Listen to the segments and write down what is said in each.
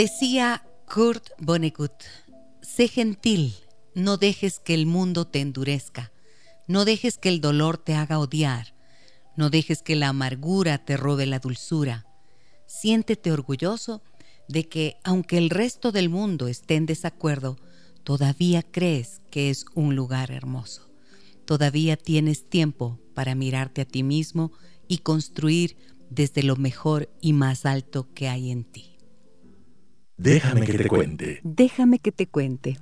Decía Kurt Vonnegut, sé gentil, no dejes que el mundo te endurezca, no dejes que el dolor te haga odiar, no dejes que la amargura te robe la dulzura. Siéntete orgulloso de que, aunque el resto del mundo esté en desacuerdo, todavía crees que es un lugar hermoso. Todavía tienes tiempo para mirarte a ti mismo y construir desde lo mejor y más alto que hay en ti. Déjame que te cuente. Déjame que te cuente.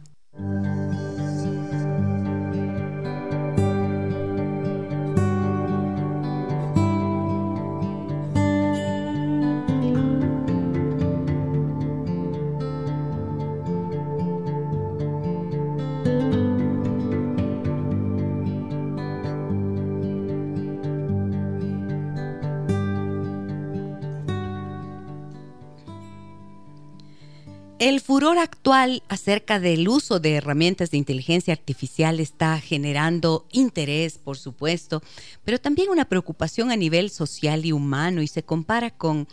El furor actual acerca del uso de herramientas de inteligencia artificial está generando interés, por supuesto, pero también una preocupación a nivel social y humano y se compara con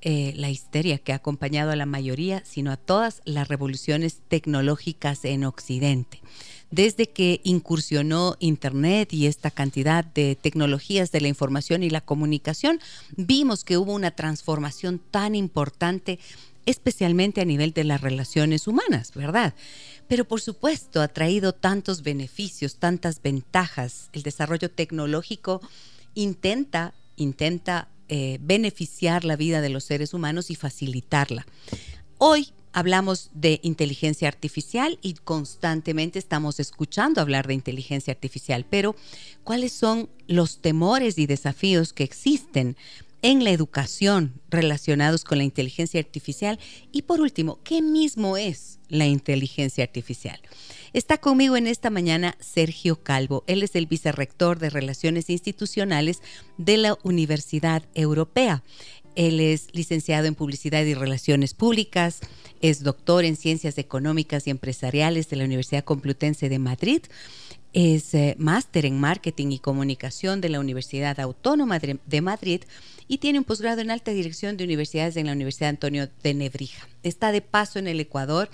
eh, la histeria que ha acompañado a la mayoría, sino a todas las revoluciones tecnológicas en Occidente. Desde que incursionó Internet y esta cantidad de tecnologías de la información y la comunicación, vimos que hubo una transformación tan importante especialmente a nivel de las relaciones humanas, ¿verdad? Pero por supuesto ha traído tantos beneficios, tantas ventajas. El desarrollo tecnológico intenta, intenta eh, beneficiar la vida de los seres humanos y facilitarla. Hoy hablamos de inteligencia artificial y constantemente estamos escuchando hablar de inteligencia artificial, pero ¿cuáles son los temores y desafíos que existen en la educación relacionados con la inteligencia artificial. Y por último, ¿qué mismo es la inteligencia artificial? Está conmigo en esta mañana Sergio Calvo. Él es el vicerrector de Relaciones Institucionales de la Universidad Europea. Él es licenciado en Publicidad y Relaciones Públicas, es doctor en Ciencias Económicas y Empresariales de la Universidad Complutense de Madrid es eh, máster en Marketing y Comunicación de la Universidad Autónoma de Madrid y tiene un posgrado en alta dirección de universidades en la Universidad Antonio de Nebrija. Está de paso en el Ecuador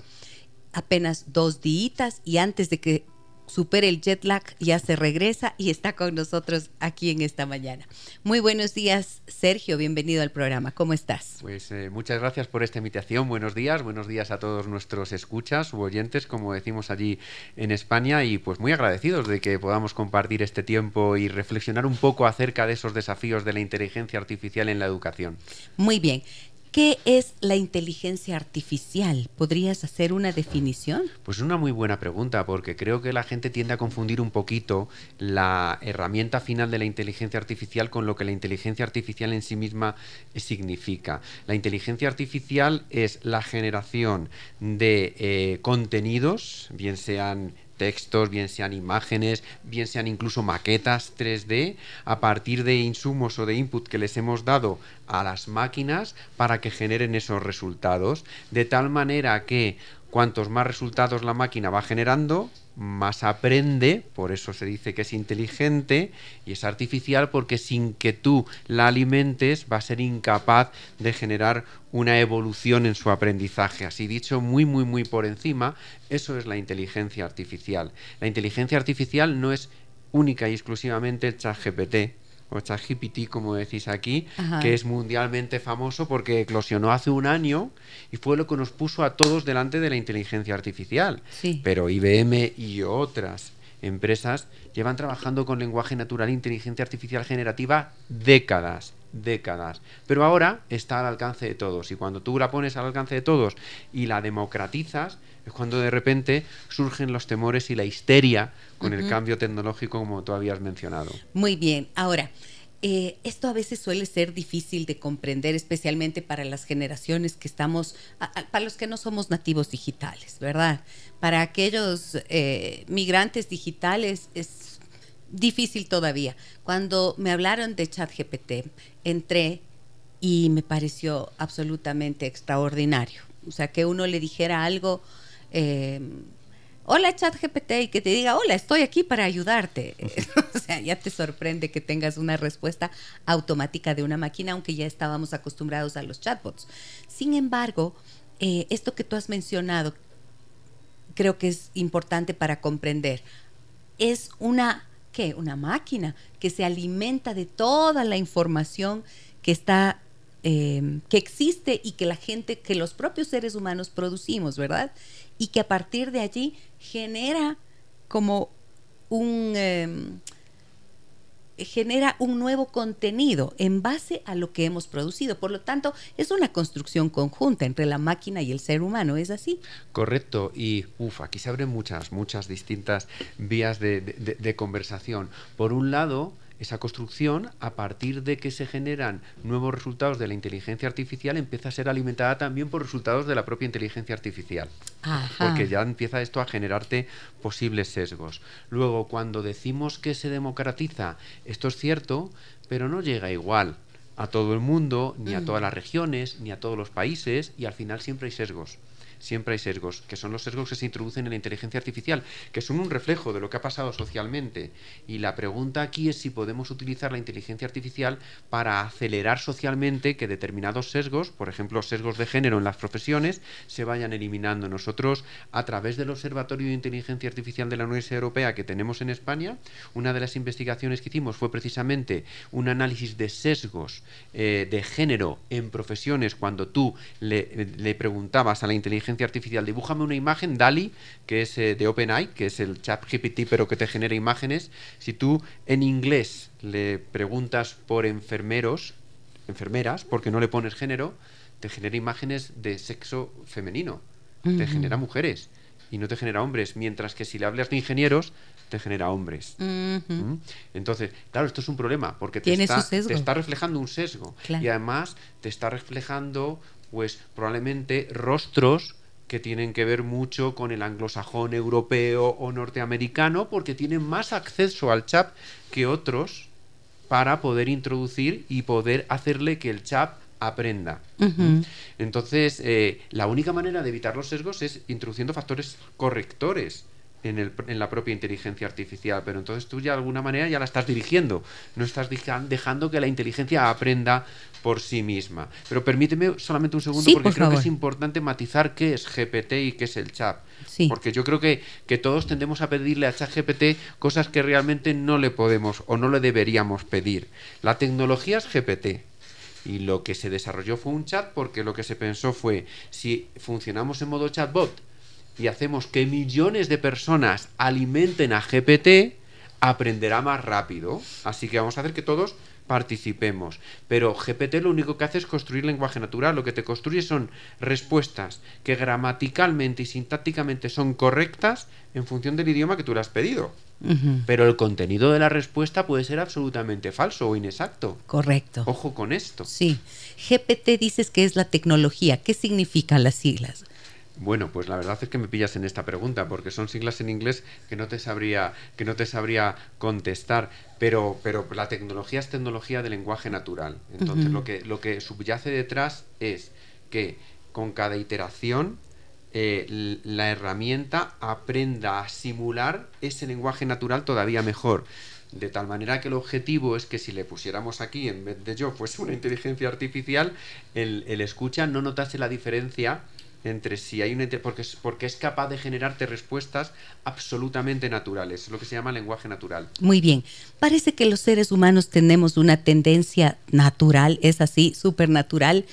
apenas dos días y antes de que supere el jet lag, ya se regresa y está con nosotros aquí en esta mañana. Muy buenos días, Sergio, bienvenido al programa. ¿Cómo estás? Pues eh, muchas gracias por esta invitación. Buenos días, buenos días a todos nuestros escuchas u oyentes, como decimos allí en España, y pues muy agradecidos de que podamos compartir este tiempo y reflexionar un poco acerca de esos desafíos de la inteligencia artificial en la educación. Muy bien. ¿Qué es la inteligencia artificial? ¿Podrías hacer una definición? Pues una muy buena pregunta, porque creo que la gente tiende a confundir un poquito la herramienta final de la inteligencia artificial con lo que la inteligencia artificial en sí misma significa. La inteligencia artificial es la generación de eh, contenidos, bien sean textos, bien sean imágenes, bien sean incluso maquetas 3D, a partir de insumos o de input que les hemos dado a las máquinas para que generen esos resultados, de tal manera que cuantos más resultados la máquina va generando, más aprende, por eso se dice que es inteligente y es artificial porque sin que tú la alimentes va a ser incapaz de generar una evolución en su aprendizaje. Así dicho, muy, muy, muy por encima, eso es la inteligencia artificial. La inteligencia artificial no es única y exclusivamente el chat GPT, o ChatGPT, como decís aquí, que es mundialmente famoso porque eclosionó hace un año y fue lo que nos puso a todos delante de la inteligencia artificial. Pero IBM y otras empresas llevan trabajando con lenguaje natural e inteligencia artificial generativa décadas décadas. Pero ahora está al alcance de todos y cuando tú la pones al alcance de todos y la democratizas, es cuando de repente surgen los temores y la histeria con el cambio tecnológico como tú habías mencionado. Muy bien, ahora, eh, esto a veces suele ser difícil de comprender, especialmente para las generaciones que estamos, para los que no somos nativos digitales, ¿verdad? Para aquellos eh, migrantes digitales es difícil todavía. Cuando me hablaron de ChatGPT, entré y me pareció absolutamente extraordinario. O sea, que uno le dijera algo... Eh, hola ChatGPT y que te diga, hola, estoy aquí para ayudarte. o sea, ya te sorprende que tengas una respuesta automática de una máquina, aunque ya estábamos acostumbrados a los chatbots. Sin embargo, eh, esto que tú has mencionado, creo que es importante para comprender. Es una, ¿qué? Una máquina que se alimenta de toda la información que está eh, que existe y que la gente, que los propios seres humanos producimos, ¿verdad? y que a partir de allí genera como un... Em, genera un nuevo contenido en base a lo que hemos producido. Por lo tanto, es una construcción conjunta entre la máquina y el ser humano, ¿es así? Correcto, y uf, aquí se abren muchas, muchas distintas vías de conversación. Por un lado, esa construcción, a partir de que se generan nuevos resultados de la inteligencia artificial, empieza a ser alimentada también por resultados de la propia inteligencia artificial. Porque ya empieza esto a generarte posibles sesgos. Luego, cuando decimos que se democratiza, esto es cierto, pero no llega igual a todo el mundo, ni a mm. todas las regiones, ni a todos los países, y al final siempre hay sesgos siempre hay sesgos, que son los sesgos que se introducen en la inteligencia artificial, que son un reflejo de lo que ha pasado socialmente. Y la pregunta aquí es si podemos utilizar la inteligencia artificial para acelerar socialmente que determinados sesgos, por ejemplo, sesgos de género en las profesiones, se vayan eliminando. Nosotros, a través del Observatorio de Inteligencia Artificial de la Universidad Europea que tenemos en España, una de las investigaciones que hicimos fue precisamente un análisis de sesgos eh, de género en profesiones cuando tú le, le preguntabas a la inteligencia artificial, dibújame una imagen, DALI, que es eh, de OpenAI, que es el chat GPT, pero que te genera imágenes. Si tú en inglés le preguntas por enfermeros, enfermeras, porque no le pones género, te genera imágenes de sexo femenino, te genera mujeres y no te genera hombres, mientras que si le hablas de ingenieros, te genera hombres. ¿Mm? Entonces, claro, esto es un problema, porque te, está, te está, reflejando un sesgo. Y además te está reflejando, pues probablemente rostros que tienen que ver mucho con el anglosajón europeo o norteamericano porque tienen más acceso al chat que otros para poder introducir y poder hacerle que el chat aprenda. Entonces, eh, la única manera de evitar los sesgos es introduciendo factores correctores en, el, en, la propia inteligencia artificial, pero entonces tú ya de alguna manera ya la estás dirigiendo, no estás dejando que la inteligencia aprenda por sí misma. Pero permíteme solamente un segundo porque creo que es importante matizar qué es GPT y qué es el chat. Porque yo creo que, que todos tendemos a pedirle a ChatGPT cosas que realmente no le podemos o no le deberíamos pedir. La tecnología es GPT, y lo que se desarrolló fue un chat porque lo que se pensó fue si funcionamos en modo chatbot y hacemos que millones de personas alimenten a GPT, aprenderá más rápido. Así que vamos a hacer que todos participemos. Pero GPT lo único que hace es construir lenguaje natural. Lo que te construye son respuestas que gramaticalmente y sintácticamente son correctas en función del idioma que tú le has pedido. Pero el contenido de la respuesta puede ser absolutamente falso o inexacto. Correcto. Ojo con esto. Sí. GPT dices que es la tecnología. ¿Qué significan las siglas? Bueno, pues la verdad es que me pillas en esta pregunta, porque son siglas en inglés que no te sabría, que no te sabría contestar. Pero, pero la tecnología es tecnología de lenguaje natural. Entonces, lo, que, lo que subyace detrás es que con cada iteración eh, la herramienta aprenda a simular ese lenguaje natural todavía mejor. De tal manera que el objetivo es que si le pusiéramos aquí, en vez de yo fuese una inteligencia artificial, el, el escucha no notase la diferencia entre si hay un porque es, porque es capaz de generarte respuestas absolutamente naturales, es lo que se llama lenguaje natural. Muy bien. Parece que los seres humanos tenemos una tendencia natural, es así, supernatural,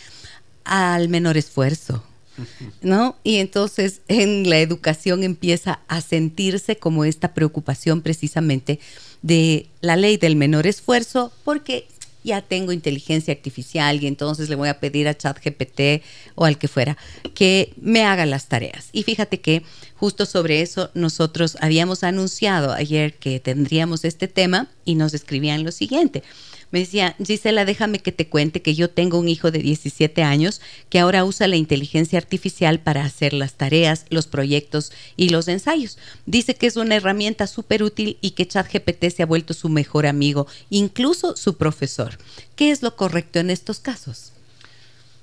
al menor esfuerzo. ¿No? Y entonces en la educación empieza a sentirse como esta preocupación precisamente de la ley del menor esfuerzo, porque ya tengo inteligencia artificial y entonces le voy a pedir a ChatGPT o al que fuera que me haga las tareas. Y fíjate que justo sobre eso nosotros habíamos anunciado ayer que tendríamos este tema y nos escribían lo siguiente. Me decía, Gisela, déjame que te cuente que yo tengo un hijo de 17 años que ahora usa la inteligencia artificial para hacer las tareas, los proyectos y los ensayos. Dice que es una herramienta súper útil y que ChatGPT se ha vuelto su mejor amigo, incluso su profesor. ¿Qué es lo correcto en estos casos?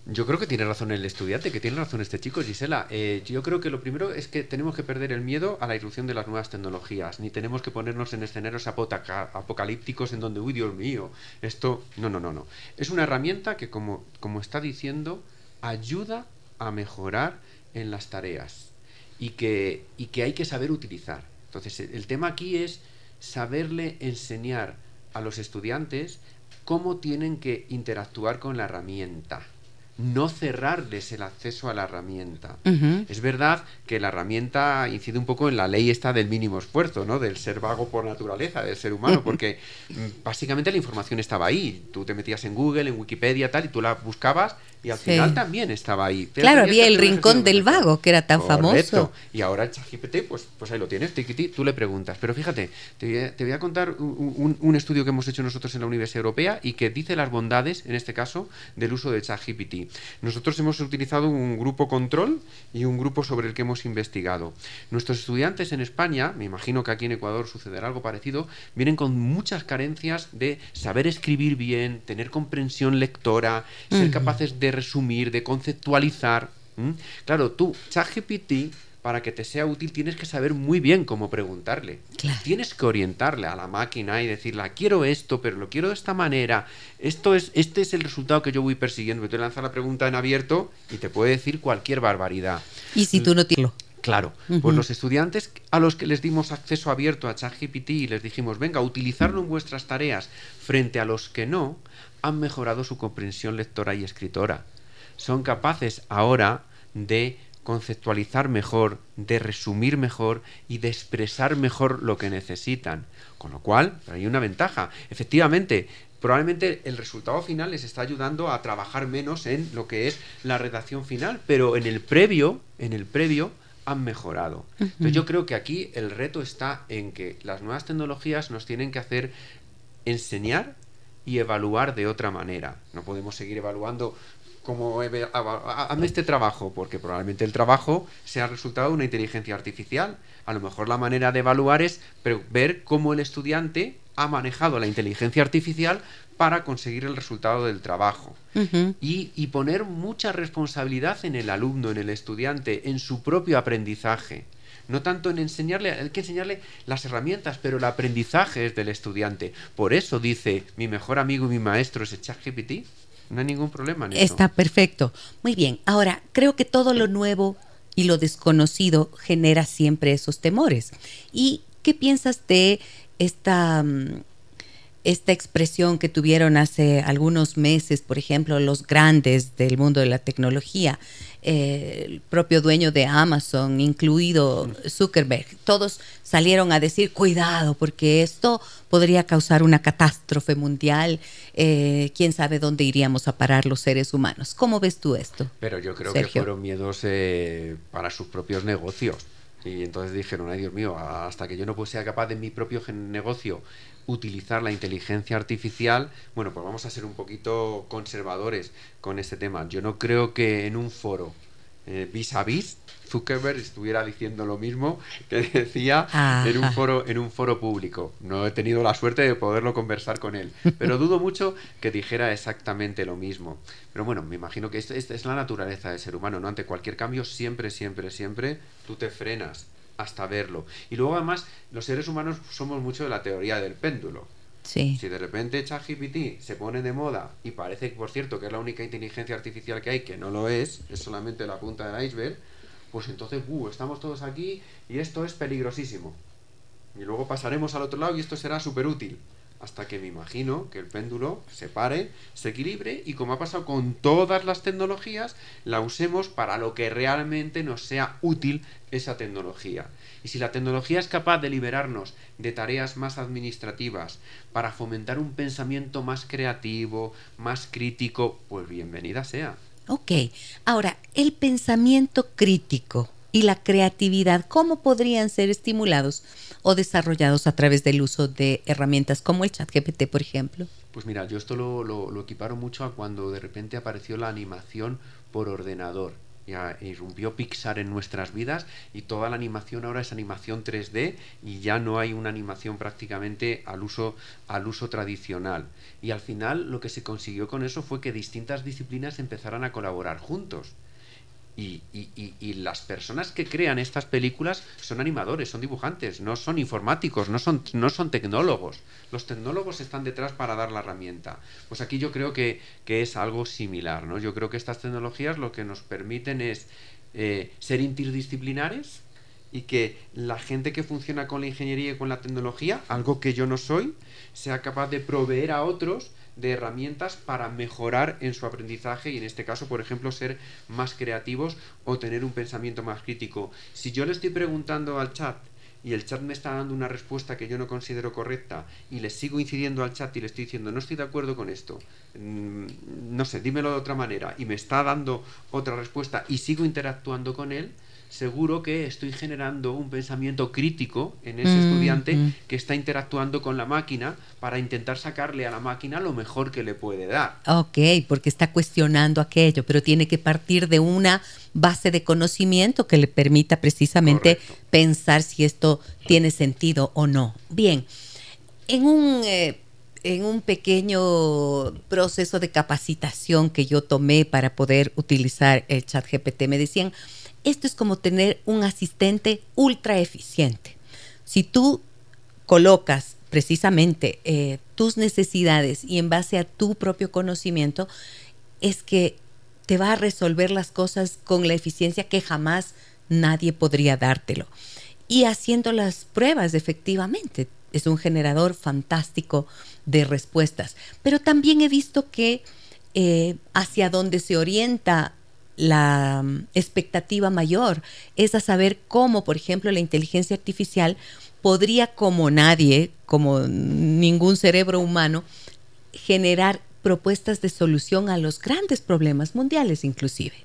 Yo creo que tiene razón el estudiante, que tiene razón este chico, Gisela. Eh, yo creo que lo primero es que tenemos que perder el miedo a la irrupción de las nuevas tecnologías, ni tenemos que ponernos en escenarios apocalípticos en donde, uy, Dios mío, esto... No, no, no, no. Es una herramienta que, como, como está diciendo, ayuda a mejorar en las tareas y que, y que hay que saber utilizar. Entonces, el tema aquí es saberle enseñar a los estudiantes cómo tienen que interactuar con la herramienta no cerrarles el acceso a la herramienta. Es verdad que la herramienta incide un poco en la ley esta del mínimo esfuerzo, ¿no? Del ser vago por naturaleza, del ser humano, porque mm, básicamente la información estaba ahí. Tú te metías en Google, en Wikipedia, tal, y tú la buscabas y al final también estaba ahí. claro, había el rincón del vago, que era tan famoso. Y ahora el ChatGPT, pues, pues ahí lo tienes, tú le preguntas. Pero fíjate, te voy a, contar un, estudio que hemos hecho nosotros en la Universidad Europea y que dice las bondades, en este caso, del uso de ChatGPT. Nosotros hemos utilizado un grupo control y un grupo sobre el que hemos investigado. Nuestros estudiantes en España, me imagino que aquí en Ecuador sucederá algo parecido, vienen con muchas carencias de saber escribir bien, tener comprensión lectora, ser capaces de resumir, de conceptualizar. Claro, tú, ChatGPT, para que te sea útil tienes que saber muy bien cómo preguntarle. Tienes que orientarle a la máquina y decirle, quiero esto, pero lo quiero de esta manera. Esto es, este es el resultado que yo voy persiguiendo. Tú lanzas la pregunta en abierto y te puede decir cualquier barbaridad. ¿Y si tú no tienes? Claro, pues los estudiantes a los que les dimos acceso abierto a ChatGPT y les dijimos, venga, utilizarlo en vuestras tareas, frente a los que no, han mejorado su comprensión lectora y escritora. Son capaces ahora de conceptualizar mejor, de resumir mejor y de expresar mejor lo que necesitan. Con lo cual, hay una ventaja. Efectivamente, probablemente el resultado final les está ayudando a trabajar menos en lo que es la redacción final, pero en el previo, en el previo, han mejorado. Entonces yo creo que aquí el reto está en que las nuevas tecnologías nos tienen que hacer enseñar y evaluar de otra manera. No podemos seguir evaluando como hazme este trabajo, porque probablemente el trabajo sea resultado de una inteligencia artificial. A lo mejor la manera de evaluar es ver cómo el estudiante ha manejado la inteligencia artificial para conseguir el resultado del trabajo. y, y, poner mucha responsabilidad en el alumno, en el estudiante, en su propio aprendizaje. No tanto en enseñarle, hay que enseñarle las herramientas, pero el aprendizaje es del estudiante. Por eso dice, mi mejor amigo y mi maestro es el ChatGPT. No hay ningún problema. Está perfecto. Muy bien. Ahora, creo que todo lo nuevo y lo desconocido genera siempre esos temores. ¿Y qué piensas de esta... Esta expresión que tuvieron hace algunos meses, por ejemplo, los grandes del mundo de la tecnología, eh, el propio dueño de Amazon, incluido Zuckerberg, todos salieron a decir, cuidado, porque esto podría causar una catástrofe mundial, eh, quién sabe dónde iríamos a parar los seres humanos. ¿Cómo ves tú esto? Pero yo creo que fueron miedos eh, para sus propios negocios. Y entonces dijeron, ay Dios mío, hasta que yo no sea capaz de mi propio negocio utilizar la inteligencia artificial, bueno, pues vamos a ser un poquito conservadores con este tema. Yo no creo que en un foro eh, vis a vis Zuckerberg estuviera diciendo lo mismo que decía en un foro en un foro público. No he tenido la suerte de poderlo conversar con él, pero dudo mucho que dijera exactamente lo mismo. Pero bueno, me imagino que esta es la naturaleza del ser humano, ¿no? Ante cualquier cambio siempre, siempre, siempre tú te frenas hasta verlo. Y luego además los seres humanos somos mucho de la teoría del péndulo. Sí. Si de repente ChatGPT se pone de moda y parece, por cierto, que es la única inteligencia artificial que hay, que no lo es, es solamente la punta del iceberg, pues entonces, uh, estamos todos aquí y esto es peligrosísimo. Y luego pasaremos al otro lado y esto será súper útil hasta que me imagino que el péndulo se pare, se equilibre y como ha pasado con todas las tecnologías, la usemos para lo que realmente nos sea útil esa tecnología. Y si la tecnología es capaz de liberarnos de tareas más administrativas para fomentar un pensamiento más creativo, más crítico, pues bienvenida sea. Ok, ahora, el pensamiento crítico y la creatividad, ¿cómo podrían ser estimulados o desarrollados a través del uso de herramientas como el chat GPT, por ejemplo? Pues mira, yo esto lo, lo, equiparo mucho a cuando de repente apareció la animación por ordenador. Ya irrumpió Pixar en nuestras vidas y toda la animación ahora es animación 3D y ya no hay una animación prácticamente al uso, al uso tradicional. Y al final lo que se consiguió con eso fue que distintas disciplinas empezaran a colaborar juntos. Y, y, las personas que crean estas películas son animadores, son dibujantes, no son informáticos, no son, no son tecnólogos. Los tecnólogos están detrás para dar la herramienta. Pues aquí yo creo que, es algo similar. ¿no? Yo creo que estas tecnologías lo que nos permiten es eh, ser interdisciplinares y que la gente que funciona con la ingeniería y con la tecnología, algo que yo no soy, sea capaz de proveer a otros de herramientas para mejorar en su aprendizaje y en este caso, por ejemplo, ser más creativos o tener un pensamiento más crítico. Si yo le estoy preguntando al chat y el chat me está dando una respuesta que yo no considero correcta y le sigo incidiendo al chat y le estoy diciendo no estoy de acuerdo con esto, mm, no sé, dímelo de otra manera y me está dando otra respuesta y sigo interactuando con él, seguro que estoy generando un pensamiento crítico en ese mm, estudiante mm. que está interactuando con la máquina para intentar sacarle a la máquina lo mejor que le puede dar. Ok, porque está cuestionando aquello, pero tiene que partir de una base de conocimiento que le permita precisamente pensar si esto tiene sentido o no. Bien, en un... Eh, en un pequeño proceso de capacitación que yo tomé para poder utilizar el chat GPT, me decían, esto es como tener un asistente ultra eficiente. Si tú colocas precisamente eh, tus necesidades y en base a tu propio conocimiento, es que te va a resolver las cosas con la eficiencia que jamás nadie podría dártelo. Y haciendo las pruebas, efectivamente, es un generador fantástico de respuestas. Pero también he visto que eh, hacia donde se orienta la mm, expectativa mayor es a saber cómo, por ejemplo, la inteligencia artificial podría, como nadie, como ningún cerebro humano, generar propuestas de solución a los grandes problemas mundiales inclusive.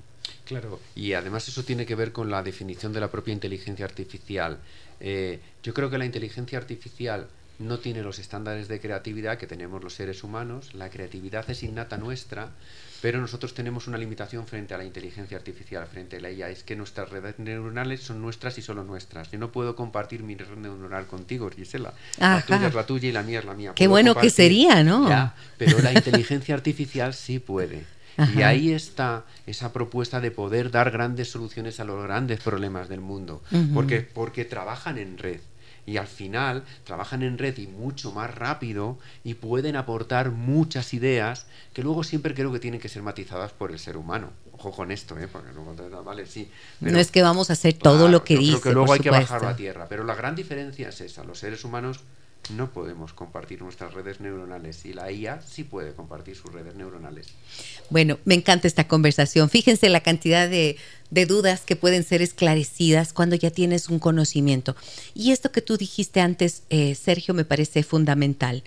Claro, y además eso tiene que ver con la definición de la propia inteligencia artificial. Eh, yo creo que la inteligencia artificial no tiene los estándares de creatividad que tenemos los seres humanos, la creatividad es innata nuestra, pero nosotros tenemos una limitación frente a la inteligencia artificial, frente a la IA, es que nuestras redes neuronales son nuestras y solo nuestras. Yo no puedo compartir mi red neuronal contigo, Gisela. La tuya es la tuya y la mía es la mía. Qué bueno que sería, ¿no? pero la inteligencia artificial sí puede. Y ahí está esa propuesta de poder dar grandes soluciones a los grandes problemas del mundo, porque, porque trabajan en red y al final trabajan en red y mucho más rápido y pueden aportar muchas ideas que luego siempre creo que tienen que ser matizadas por el ser humano. Ojo con esto, ¿eh? Porque no, vale, sí. no es que vamos a hacer todo lo que dice. Creo que luego hay que bajarlo a tierra. Pero la gran diferencia es esa. Los seres humanos no podemos compartir nuestras redes neuronales y la IA sí puede compartir sus redes neuronales. Bueno, me encanta esta conversación. Fíjense la cantidad de, dudas que pueden ser esclarecidas cuando ya tienes un conocimiento. Y esto que tú dijiste antes, eh, Sergio, me parece fundamental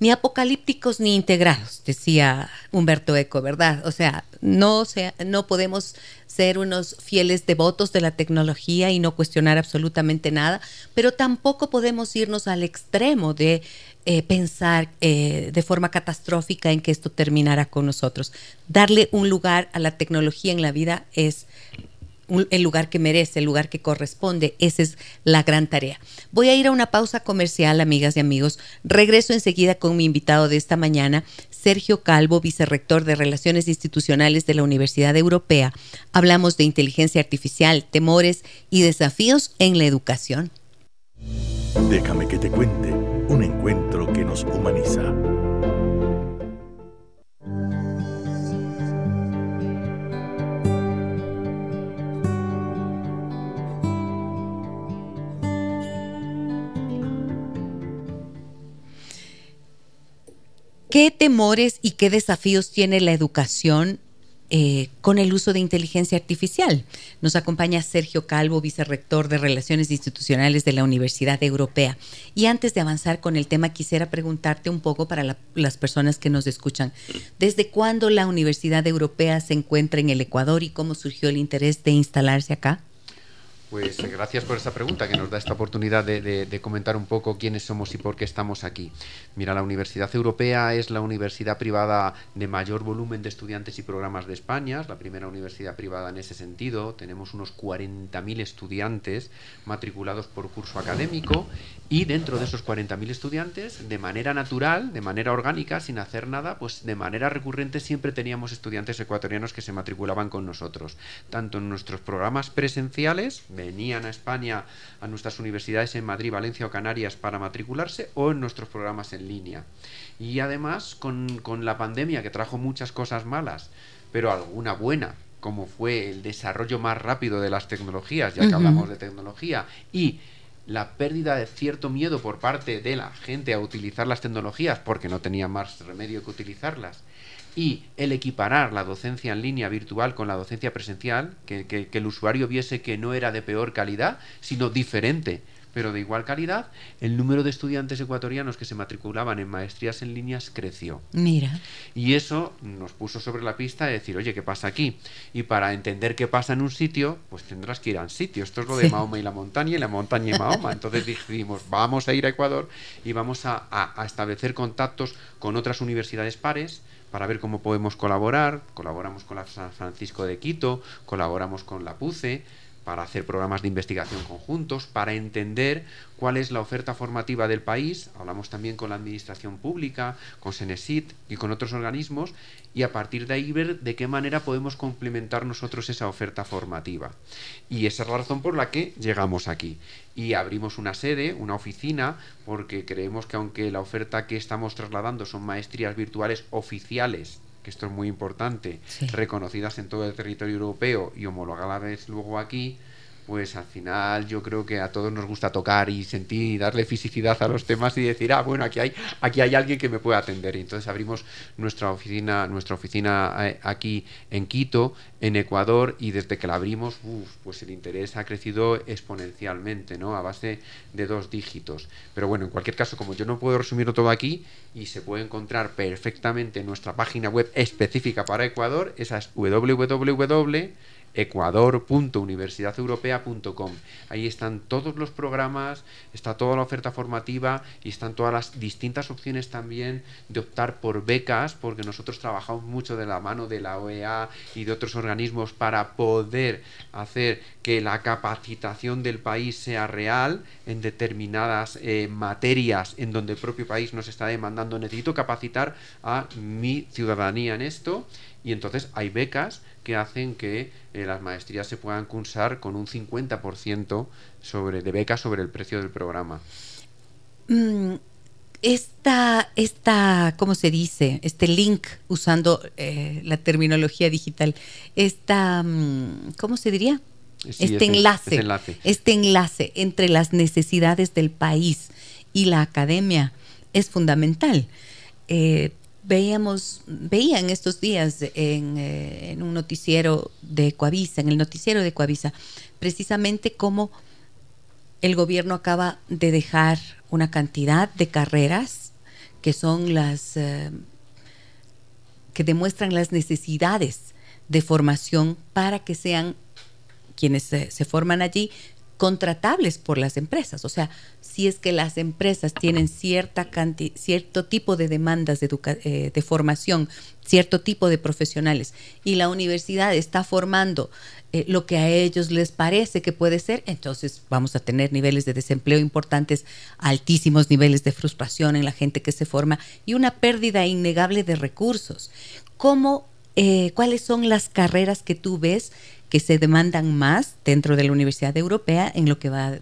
ni apocalípticos ni integrados, decía Humberto Eco, ¿verdad? O sea, no, no podemos ser unos fieles devotos de la tecnología y no cuestionar absolutamente nada, pero tampoco podemos irnos al extremo de eh, pensar eh, de forma catastrófica en que esto terminará con nosotros. Darle un lugar a la tecnología en la vida es el lugar que merece, el lugar que corresponde. Esa es la gran tarea. Voy a ir a una pausa comercial, amigas y amigos. Regreso enseguida con mi invitado de esta mañana, Sergio Calvo, vicerrector de Relaciones Institucionales de la Universidad Europea. Hablamos de inteligencia artificial, temores y desafíos en la educación. Déjame que te cuente un encuentro que nos humaniza. ¿Qué temores y qué desafíos tiene la educación eh, con el uso de inteligencia artificial? Nos acompaña Sergio Calvo, vicerrector de Relaciones Institucionales de la Universidad Europea. Y antes de avanzar con el tema, quisiera preguntarte un poco para las personas que nos escuchan, ¿desde cuándo la Universidad Europea se encuentra en el Ecuador y cómo surgió el interés de instalarse acá? Pues eh, gracias por esta pregunta que nos da esta oportunidad de, comentar un poco quiénes somos y por qué estamos aquí. Mira, la Universidad Europea es la universidad privada de mayor volumen de estudiantes y programas de España, es la primera universidad privada en ese sentido. Tenemos unos 40.000 estudiantes matriculados por curso académico y dentro de esos 40.000 estudiantes, de manera natural, de manera orgánica, sin hacer nada, pues de manera recurrente siempre teníamos estudiantes ecuatorianos que se matriculaban con nosotros, tanto en nuestros programas presenciales, venían a España, a nuestras universidades en Madrid, Valencia o Canarias para matricularse o en nuestros programas en línea. Y además con, la pandemia que trajo muchas cosas malas, pero alguna buena, como fue el desarrollo más rápido de las tecnologías, ya que hablamos de tecnología, y la pérdida de cierto miedo por parte de la gente a utilizar las tecnologías porque no tenía más remedio que utilizarlas y el equiparar la docencia en línea virtual con la docencia presencial, que, el usuario viese que no era de peor calidad, sino diferente, pero de igual calidad, el número de estudiantes ecuatorianos que se matriculaban en maestrías en líneas creció. Mira. Y eso nos puso sobre la pista de decir, oye, ¿qué pasa aquí? Y para entender qué pasa en un sitio, pues tendrás que ir a un sitio. Esto es lo de Mahoma y la montaña y la montaña y Mahoma. Entonces dijimos, vamos a ir a Ecuador y vamos a establecer contactos con otras universidades pares para ver cómo podemos colaborar. Colaboramos con la San Francisco de Quito, colaboramos con la PUCE, para hacer programas de investigación conjuntos, para entender cuál es la oferta formativa del país. Hablamos también con la Administración Pública, con Senesit y con otros organismos y a partir de ahí ver de qué manera podemos complementar nosotros esa oferta formativa. Y esa es la razón por la que llegamos aquí. Y abrimos una sede, una oficina, porque creemos que aunque la oferta que estamos trasladando son maestrías virtuales oficiales esto es muy importante, reconocidas en todo el territorio europeo y homologadas luego aquí, pues al final yo creo que a todos nos gusta tocar y sentir y darle fisicidad a los temas y decir, ah, bueno, aquí hay, aquí hay alguien que me puede atender. Y entonces abrimos nuestra oficina, nuestra oficina eh, aquí en Quito, en Ecuador, y desde que la abrimos, pues el interés ha crecido exponencialmente, ¿no? A base de dos dígitos. Pero bueno, en cualquier caso, como yo no puedo resumirlo todo aquí, y se puede encontrar perfectamente en nuestra página web específica para Ecuador, esa es www ecuador.universidadeuropea.com. Ahí están todos los programas, está toda la oferta formativa y están todas las distintas opciones también de optar por becas, porque nosotros trabajamos mucho de la mano de la OEA y de otros organismos para poder hacer que la capacitación del país sea real en determinadas eh, materias en donde el propio país nos está demandando. Necesito capacitar a mi ciudadanía en esto y entonces hay becas que hacen que eh, las maestrías se puedan cursar con un 50% sobre, de becas sobre el precio del programa. Mm, esta, esta, ¿cómo se dice? Este link, usando eh, la terminología digital, esta, mm, ¿cómo se diría? este enlace, enlace, este enlace entre las necesidades del país y la academia es fundamental. Eh, veíamos, veía en estos días eh, en, un noticiero de Coavisa, en el noticiero de Coavisa, precisamente cómo el gobierno acaba de dejar una cantidad de carreras que son las eh, que demuestran las necesidades de formación para que sean quienes se forman allí contratables por las empresas. O sea, si es que las empresas tienen cierta cierto tipo de demandas de, eh, de, formación, cierto tipo de profesionales, y la universidad está formando eh, lo que a ellos les parece que puede ser, entonces vamos a tener niveles de desempleo importantes, altísimos niveles de frustración en la gente que se forma y una pérdida innegable de recursos. ¿Cómo, eh, ¿Cuáles son las carreras que tú ves que se demandan más dentro de la Universidad Europea en lo que va,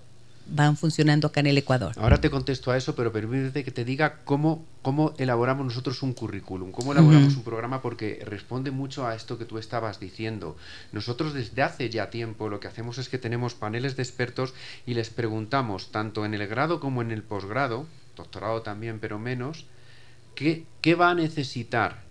van funcionando acá en el Ecuador. Ahora te contesto a eso, pero permítete que te diga cómo, cómo elaboramos nosotros un currículum, cómo elaboramos un programa, porque responde mucho a esto que tú estabas diciendo. Nosotros desde hace ya tiempo lo que hacemos es que tenemos paneles de expertos y les preguntamos, tanto en el grado como en el posgrado, doctorado también, pero menos, qué, qué va a necesitar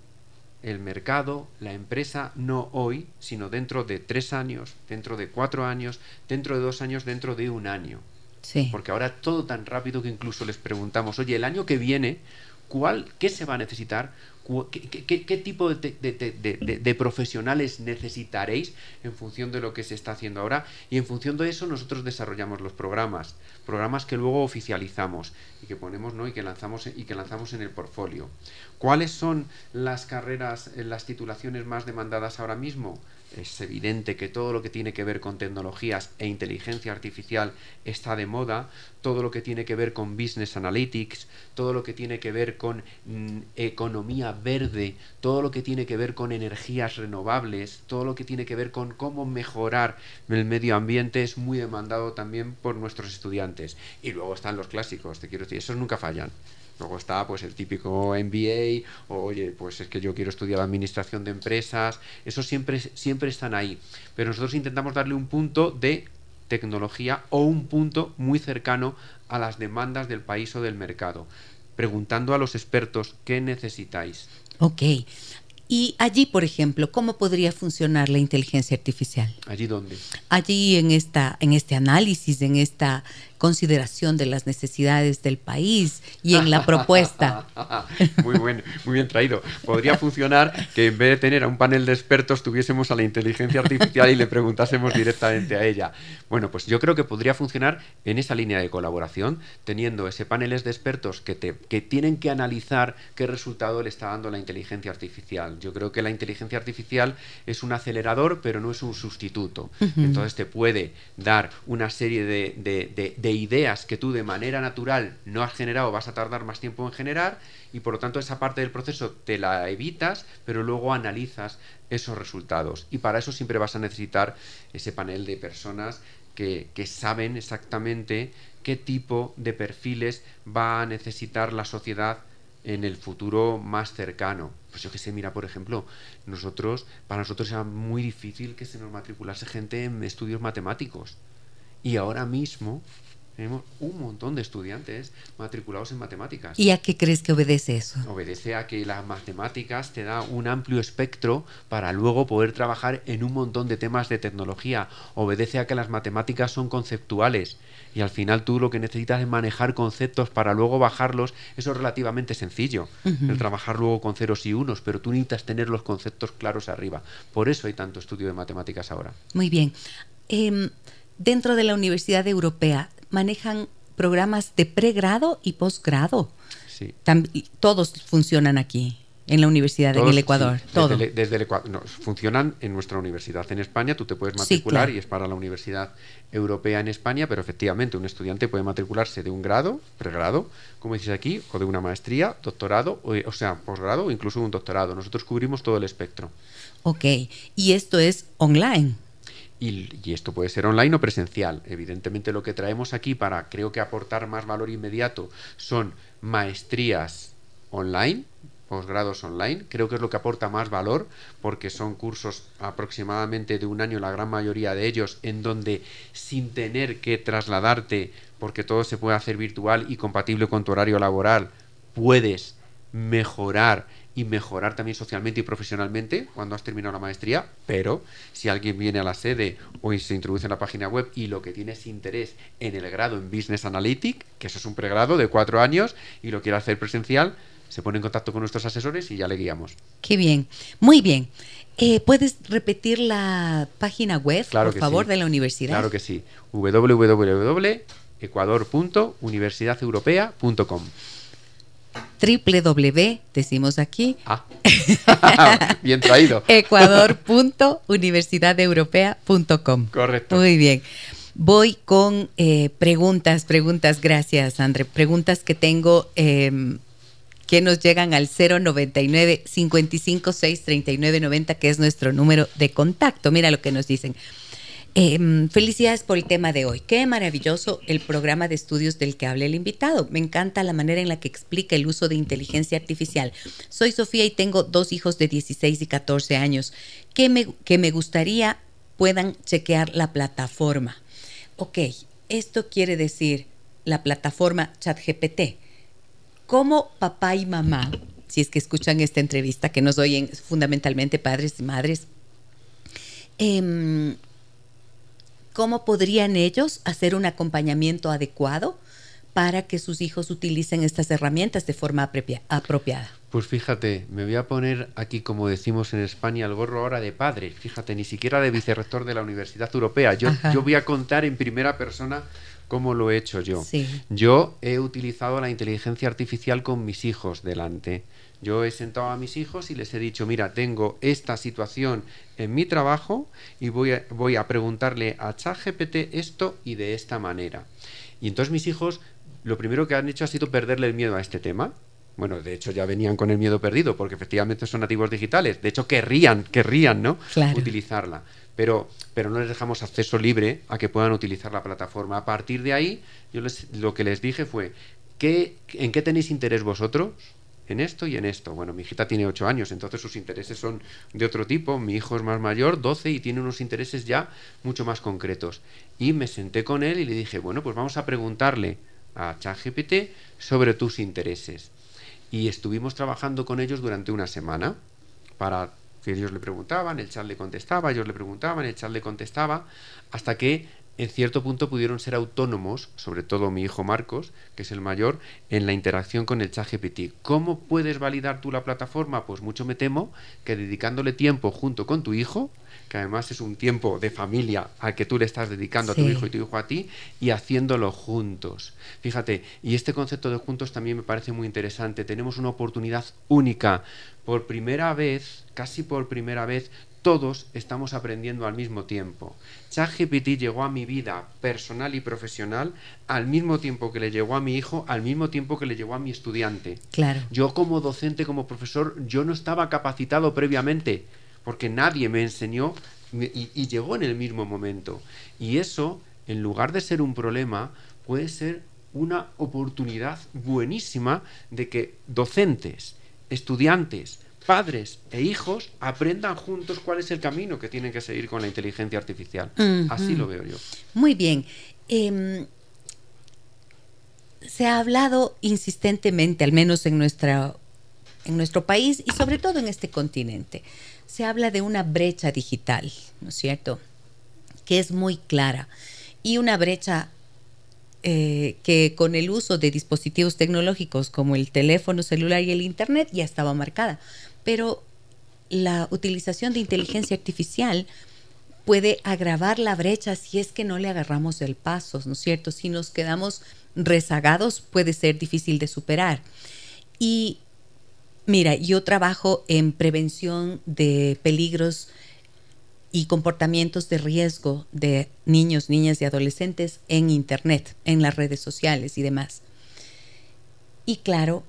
el mercado, la empresa, no hoy, sino dentro de tres años, dentro de cuatro años, dentro de dos años, dentro de un año. Sí. Porque ahora todo tan rápido que incluso les preguntamos, oye, el año que viene, ¿cuál, ¿qué se va a necesitar? ¿Qué, tipo de, profesionales necesitaréis en función de lo que se está haciendo ahora? Y en función de eso nosotros desarrollamos los programas, programas que luego oficializamos y que ponemos ¿no? y, que lanzamos, y que lanzamos en el portfolio. ¿Cuáles son las carreras, las titulaciones más demandadas ahora mismo? Es evidente que todo lo que tiene que ver con tecnologías e inteligencia artificial está de moda, todo lo que tiene que ver con business analytics, todo lo que tiene que ver con mm, economía verde, todo lo que tiene que ver con energías renovables, todo lo que tiene que ver con cómo mejorar el medio ambiente es muy demandado también por nuestros estudiantes. Y luego están los clásicos, te quiero decir, esos nunca fallan. Luego está pues el típico MBA, o oye, pues es que yo quiero estudiar administración de empresas, eso siempre, siempre están ahí. Pero nosotros intentamos darle un punto de tecnología o un punto muy cercano a las demandas del país o del mercado, preguntando a los expertos qué necesitáis. Ok. Y allí, por ejemplo, ¿cómo podría funcionar la inteligencia artificial? ¿Allí dónde? Allí en, esta, en este análisis, en esta consideración de las necesidades del país y en la propuesta. muy, muy bien traído. Podría funcionar que en vez de tener a un panel de expertos tuviésemos a la inteligencia artificial y le preguntásemos directamente a ella. Bueno, pues yo creo que podría funcionar en esa línea de colaboración, teniendo ese paneles de expertos que, te, que tienen que analizar qué resultado le está dando la inteligencia artificial. Yo creo que la inteligencia artificial es un acelerador, pero no es un sustituto. Entonces te puede dar una serie de, de de ideas que tú de manera natural no has generado, vas a tardar más tiempo en generar y por lo tanto esa parte del proceso te la evitas, pero luego analizas esos resultados. Y para eso siempre vas a necesitar ese panel de personas que, saben exactamente qué tipo de perfiles va a necesitar la sociedad en el futuro más cercano. Pues yo que sé, mira, por ejemplo, nosotros, para nosotros era muy difícil que se nos matriculase gente en estudios matemáticos. Y ahora mismo tenemos un montón de estudiantes matriculados en matemáticas. ¿Y a qué crees que obedece eso? Obedece a que las matemáticas te da un amplio espectro para luego poder trabajar en un montón de temas de tecnología. Obedece a que las matemáticas son conceptuales y al final tú lo que necesitas es manejar conceptos para luego bajarlos. Eso es relativamente sencillo, el trabajar luego con ceros y unos, pero tú necesitas tener los conceptos claros arriba. Por eso hay tanto estudio de matemáticas ahora. Muy bien. Em, dentro de la Universidad Europea, manejan programas de pregrado y posgrado. Sí. todos funcionan aquí en la universidad en el Ecuador. todo. Desde, el, Ecuador. funcionan en nuestra universidad en España. Tú te puedes matricular y es para la Universidad Europea en España, pero efectivamente un estudiante puede matricularse de un grado, pregrado, como dices aquí, o de una maestría, doctorado, o, o sea, posgrado o incluso un doctorado. Nosotros cubrimos todo el espectro. Ok, y esto es online. Y, esto puede ser online o presencial. Evidentemente lo que traemos aquí para, creo que aportar más valor inmediato, son maestrías online, posgrados online. Creo que es lo que aporta más valor porque son cursos aproximadamente de un año, la gran mayoría de ellos, en donde sin tener que trasladarte, porque todo se puede hacer virtual y compatible con tu horario laboral, puedes mejorar y mejorar también socialmente y profesionalmente cuando has terminado la maestría, pero si alguien viene a la sede o se introduce en la página web y lo que tiene es interés en el grado en Business Analytics, que eso es un pregrado de cuatro años y lo quiere hacer presencial, se pone en contacto con nuestros asesores y ya le guiamos. Qué bien, muy bien. Eh, ¿Puedes repetir la página web, por favor, de la universidad? Claro que sí. www.ecuador.universidadeuropea.com www, decimos aquí. Ah. bien traído. ecuador.universidadeuropea.com. Correcto. Muy bien. Voy con eh, preguntas, preguntas, gracias, André. Preguntas que tengo em, que nos llegan al 099 556 3990, que es nuestro número de contacto. Mira lo que nos dicen. Em, felicidades por el tema de hoy. Qué maravilloso el programa de estudios del que habla el invitado. Me encanta la manera en la que explica el uso de inteligencia artificial. Soy Sofía y tengo dos hijos de 16 y 14 años que me, que me gustaría puedan chequear la plataforma. Ok, esto quiere decir la plataforma ChatGPT. ¿Cómo papá y mamá, si es que escuchan esta entrevista, que nos oyen fundamentalmente padres y madres, eh, ¿cómo podrían ellos hacer un acompañamiento adecuado para que sus hijos utilicen estas herramientas de forma apropiada? Pues fíjate, me voy a poner aquí, como decimos en España, el gorro ahora de padre. Fíjate, ni siquiera de vicerrector de la Universidad Europea. Yo, yo voy a contar en primera persona cómo lo he hecho yo. Yo he utilizado la inteligencia artificial con mis hijos delante. Yo he sentado a mis hijos y les he dicho, mira, tengo esta situación en mi trabajo y voy a, voy a preguntarle a ChatGPT esto y de esta manera. Y entonces mis hijos lo primero que han hecho ha sido perderle el miedo a este tema. Bueno, de hecho ya venían con el miedo perdido, porque efectivamente son nativos digitales. De hecho, querrían, querrían, ¿no? Utilizarla. Pero, pero no les dejamos acceso libre a que puedan utilizar la plataforma. A partir de ahí, yo les, lo que les dije fue, ¿qué, ¿en qué tenéis interés vosotros? En esto y en esto. Bueno, mi hijita tiene 8 años, entonces sus intereses son de otro tipo. Mi hijo es más mayor, 12, y tiene unos intereses ya mucho más concretos. Y me senté con él y le dije, bueno, pues vamos a preguntarle a ChatGPT sobre tus intereses. Y estuvimos trabajando con ellos durante una semana para que ellos le preguntaban, el chat le contestaba, ellos le preguntaban, el chat le contestaba, hasta que en cierto punto pudieron ser autónomos, sobre todo mi hijo Marcos, que es el mayor, en la interacción con el chat GPT. ¿Cómo puedes validar tú la plataforma? Pues mucho me temo que dedicándole tiempo junto con tu hijo, que además es un tiempo de familia al que tú le estás dedicando a tu hijo y tu hijo a ti, y haciéndolo juntos. Fíjate, y este concepto de juntos también me parece muy interesante. Tenemos una oportunidad única. Por primera vez, casi por primera vez, todos estamos aprendiendo al mismo tiempo. ChatGPT llegó a mi vida personal y profesional al mismo tiempo que le llegó a mi hijo, al mismo tiempo que le llegó a mi estudiante. Claro. Yo como docente, como profesor, yo no estaba capacitado previamente porque nadie me enseñó y, y llegó en el mismo momento. Y eso, en lugar de ser un problema, puede ser una oportunidad buenísima de que docentes, estudiantes, padres e hijos aprendan juntos cuál es el camino que tienen que seguir con la inteligencia artificial. Así lo veo yo. Muy bien. Em, se ha hablado insistentemente, al menos en, nuestra, en nuestro país y sobre todo en este continente, se habla de una brecha digital, ¿no es cierto? Que es muy clara. Y una brecha eh, que con el uso de dispositivos tecnológicos como el teléfono celular y el Internet ya estaba marcada pero la utilización de inteligencia artificial puede agravar la brecha si es que no le agarramos el paso, ¿no es cierto? Si nos quedamos rezagados puede ser difícil de superar. Y mira, yo trabajo en prevención de peligros y comportamientos de riesgo de niños, niñas y adolescentes en Internet, en las redes sociales y demás. Y claro,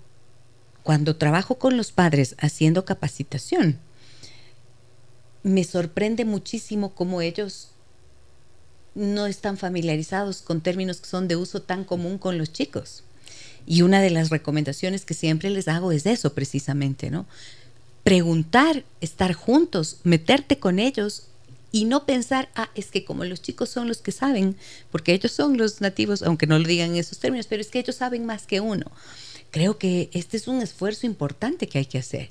cuando trabajo con los padres haciendo capacitación, me sorprende muchísimo cómo ellos no están familiarizados con términos que son de uso tan común con los chicos. Y una de las recomendaciones que siempre les hago es eso precisamente, ¿no? Preguntar, estar juntos, meterte con ellos y no pensar, ah, es que como los chicos son los que saben, porque ellos son los nativos, aunque no lo digan en esos términos, pero es que ellos saben más que uno creo que este es un esfuerzo importante que hay que hacer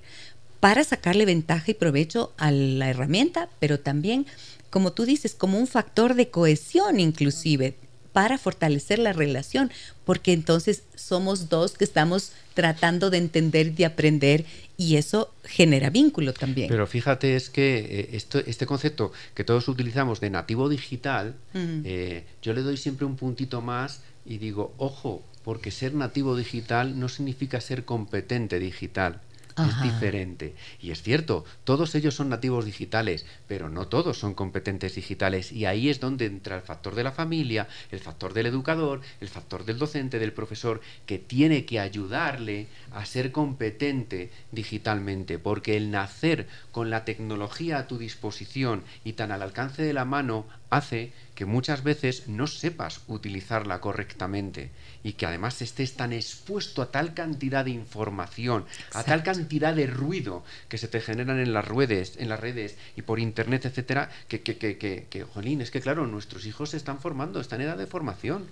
para sacarle ventaja y provecho a la herramienta, pero también, como tú dices, como un factor de cohesión inclusive para fortalecer la relación, porque entonces somos dos que estamos tratando de entender, de aprender y eso genera vínculo también. Pero fíjate, es que eh, esto, este concepto que todos utilizamos de nativo digital, eh, yo le doy siempre un puntito más y digo, ojo, porque ser nativo digital no significa ser competente digital. Es diferente. Y es cierto, todos ellos son nativos digitales, pero no todos son competentes digitales. Y ahí es donde entra el factor de la familia, el factor del educador, el factor del docente, del profesor, que tiene que ayudarle a ser competente digitalmente. Porque el nacer con la tecnología a tu disposición y tan al alcance de la mano hace que muchas veces no sepas utilizarla correctamente y que además estés tan expuesto a tal cantidad de información, a tal cantidad de ruido que se te generan en las redes, en las redes y por internet, etcétera, que, que, que, que, jolín, es que claro, nuestros hijos se están formando, están en edad de formación.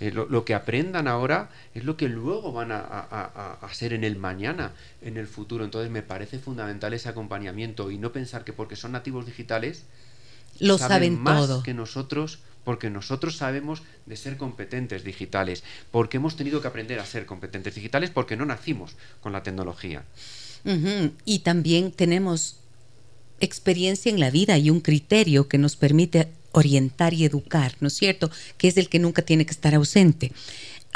Eh, lo, que aprendan ahora es lo que luego van a, a, a, ser en el mañana, en el futuro. Entonces me parece fundamental ese acompañamiento y no pensar que porque son nativos digitales lo saben, más todo. que nosotros porque nosotros sabemos de ser competentes digitales, porque hemos tenido que aprender a ser competentes digitales, porque no nacimos con la tecnología. Y también tenemos experiencia en la vida y un criterio que nos permite orientar y educar, ¿no es cierto? Que es el que nunca tiene que estar ausente.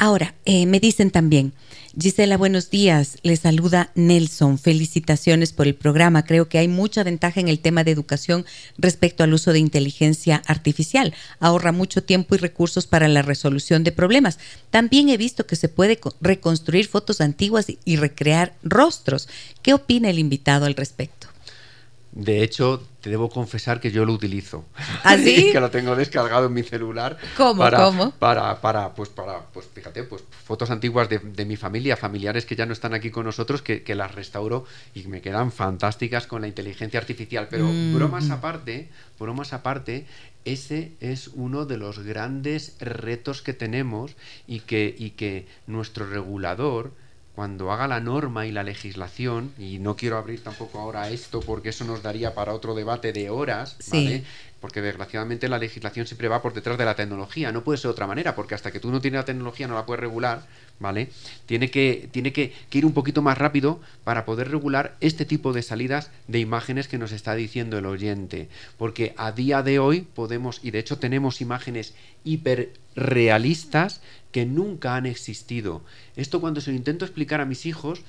Ahora, eh, me dicen también, Gisela, buenos días. Le saluda Nelson. Felicitaciones por el programa. Creo que hay mucha ventaja en el tema de educación respecto al uso de inteligencia artificial. Ahorra mucho tiempo y recursos para la resolución de problemas. También he visto que se puede reconstruir fotos antiguas y recrear rostros. ¿Qué opina el invitado al respecto? De hecho, te debo confesar que yo lo utilizo. ¿Así? ¿Ah, que lo tengo descargado en mi celular. ¿Cómo? Para, ¿Cómo? Para, para, pues, para, pues, fíjate, pues, fotos antiguas de, mi familia, familiares que ya no están aquí con nosotros, que, las restauro y me quedan fantásticas con la inteligencia artificial. Pero Mm, bromas aparte, bromas aparte, ese es uno de los grandes retos que tenemos y que, y que nuestro regulador cuando haga la norma y la legislación, y no quiero abrir tampoco ahora esto porque eso nos daría para otro debate de horas, ¿vale? Porque desgraciadamente la legislación siempre va por detrás de la tecnología, no puede ser de otra manera, porque hasta que tú no tienes la tecnología no la puedes regular, ¿vale? Tiene que, tiene que, que ir un poquito más rápido para poder regular este tipo de salidas de imágenes que nos está diciendo el oyente. Porque a día de hoy podemos, y de hecho tenemos imágenes hiperrealistas que nunca han existido. Esto cuando se lo intento explicar a mis hijos,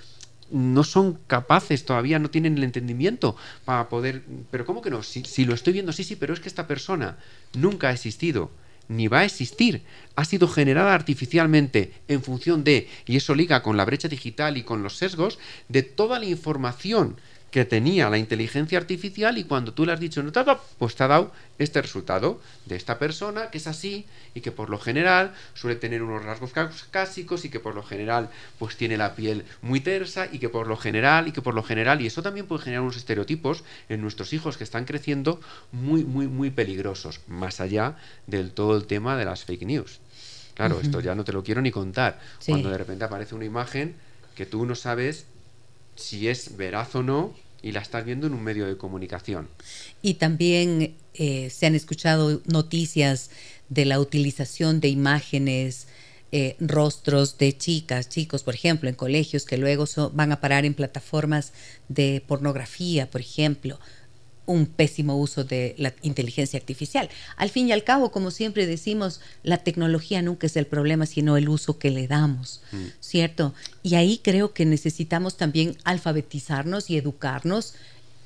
no son capaces todavía, no tienen el entendimiento para poder... Pero ¿cómo que no? Si, si, lo estoy viendo, sí, sí, pero es que esta persona nunca ha existido, ni va a existir. Ha sido generada artificialmente en función de, y eso liga con la brecha digital y con los sesgos, de toda la información que tenía la inteligencia artificial y cuando tú le has dicho no te ha dado, pues te ha dado este resultado de esta persona que es así y que por lo general suele tener unos rasgos cásicos y que por lo general pues tiene la piel muy tersa y que por lo general y que por lo general y eso también puede generar unos estereotipos en nuestros hijos que están creciendo muy muy muy peligrosos más allá del todo el tema de las fake news claro uh -huh. esto ya no te lo quiero ni contar sí. cuando de repente aparece una imagen que tú no sabes si es veraz o no y la estás viendo en un medio de comunicación. Y también eh, se han escuchado noticias de la utilización de imágenes, eh, rostros de chicas, chicos, por ejemplo, en colegios que luego van a parar en plataformas de pornografía, por ejemplo un pésimo uso de la inteligencia artificial. Al fin y al cabo, como siempre decimos, la tecnología nunca es el problema, sino el uso que le damos, mm. ¿cierto? Y ahí creo que necesitamos también alfabetizarnos y educarnos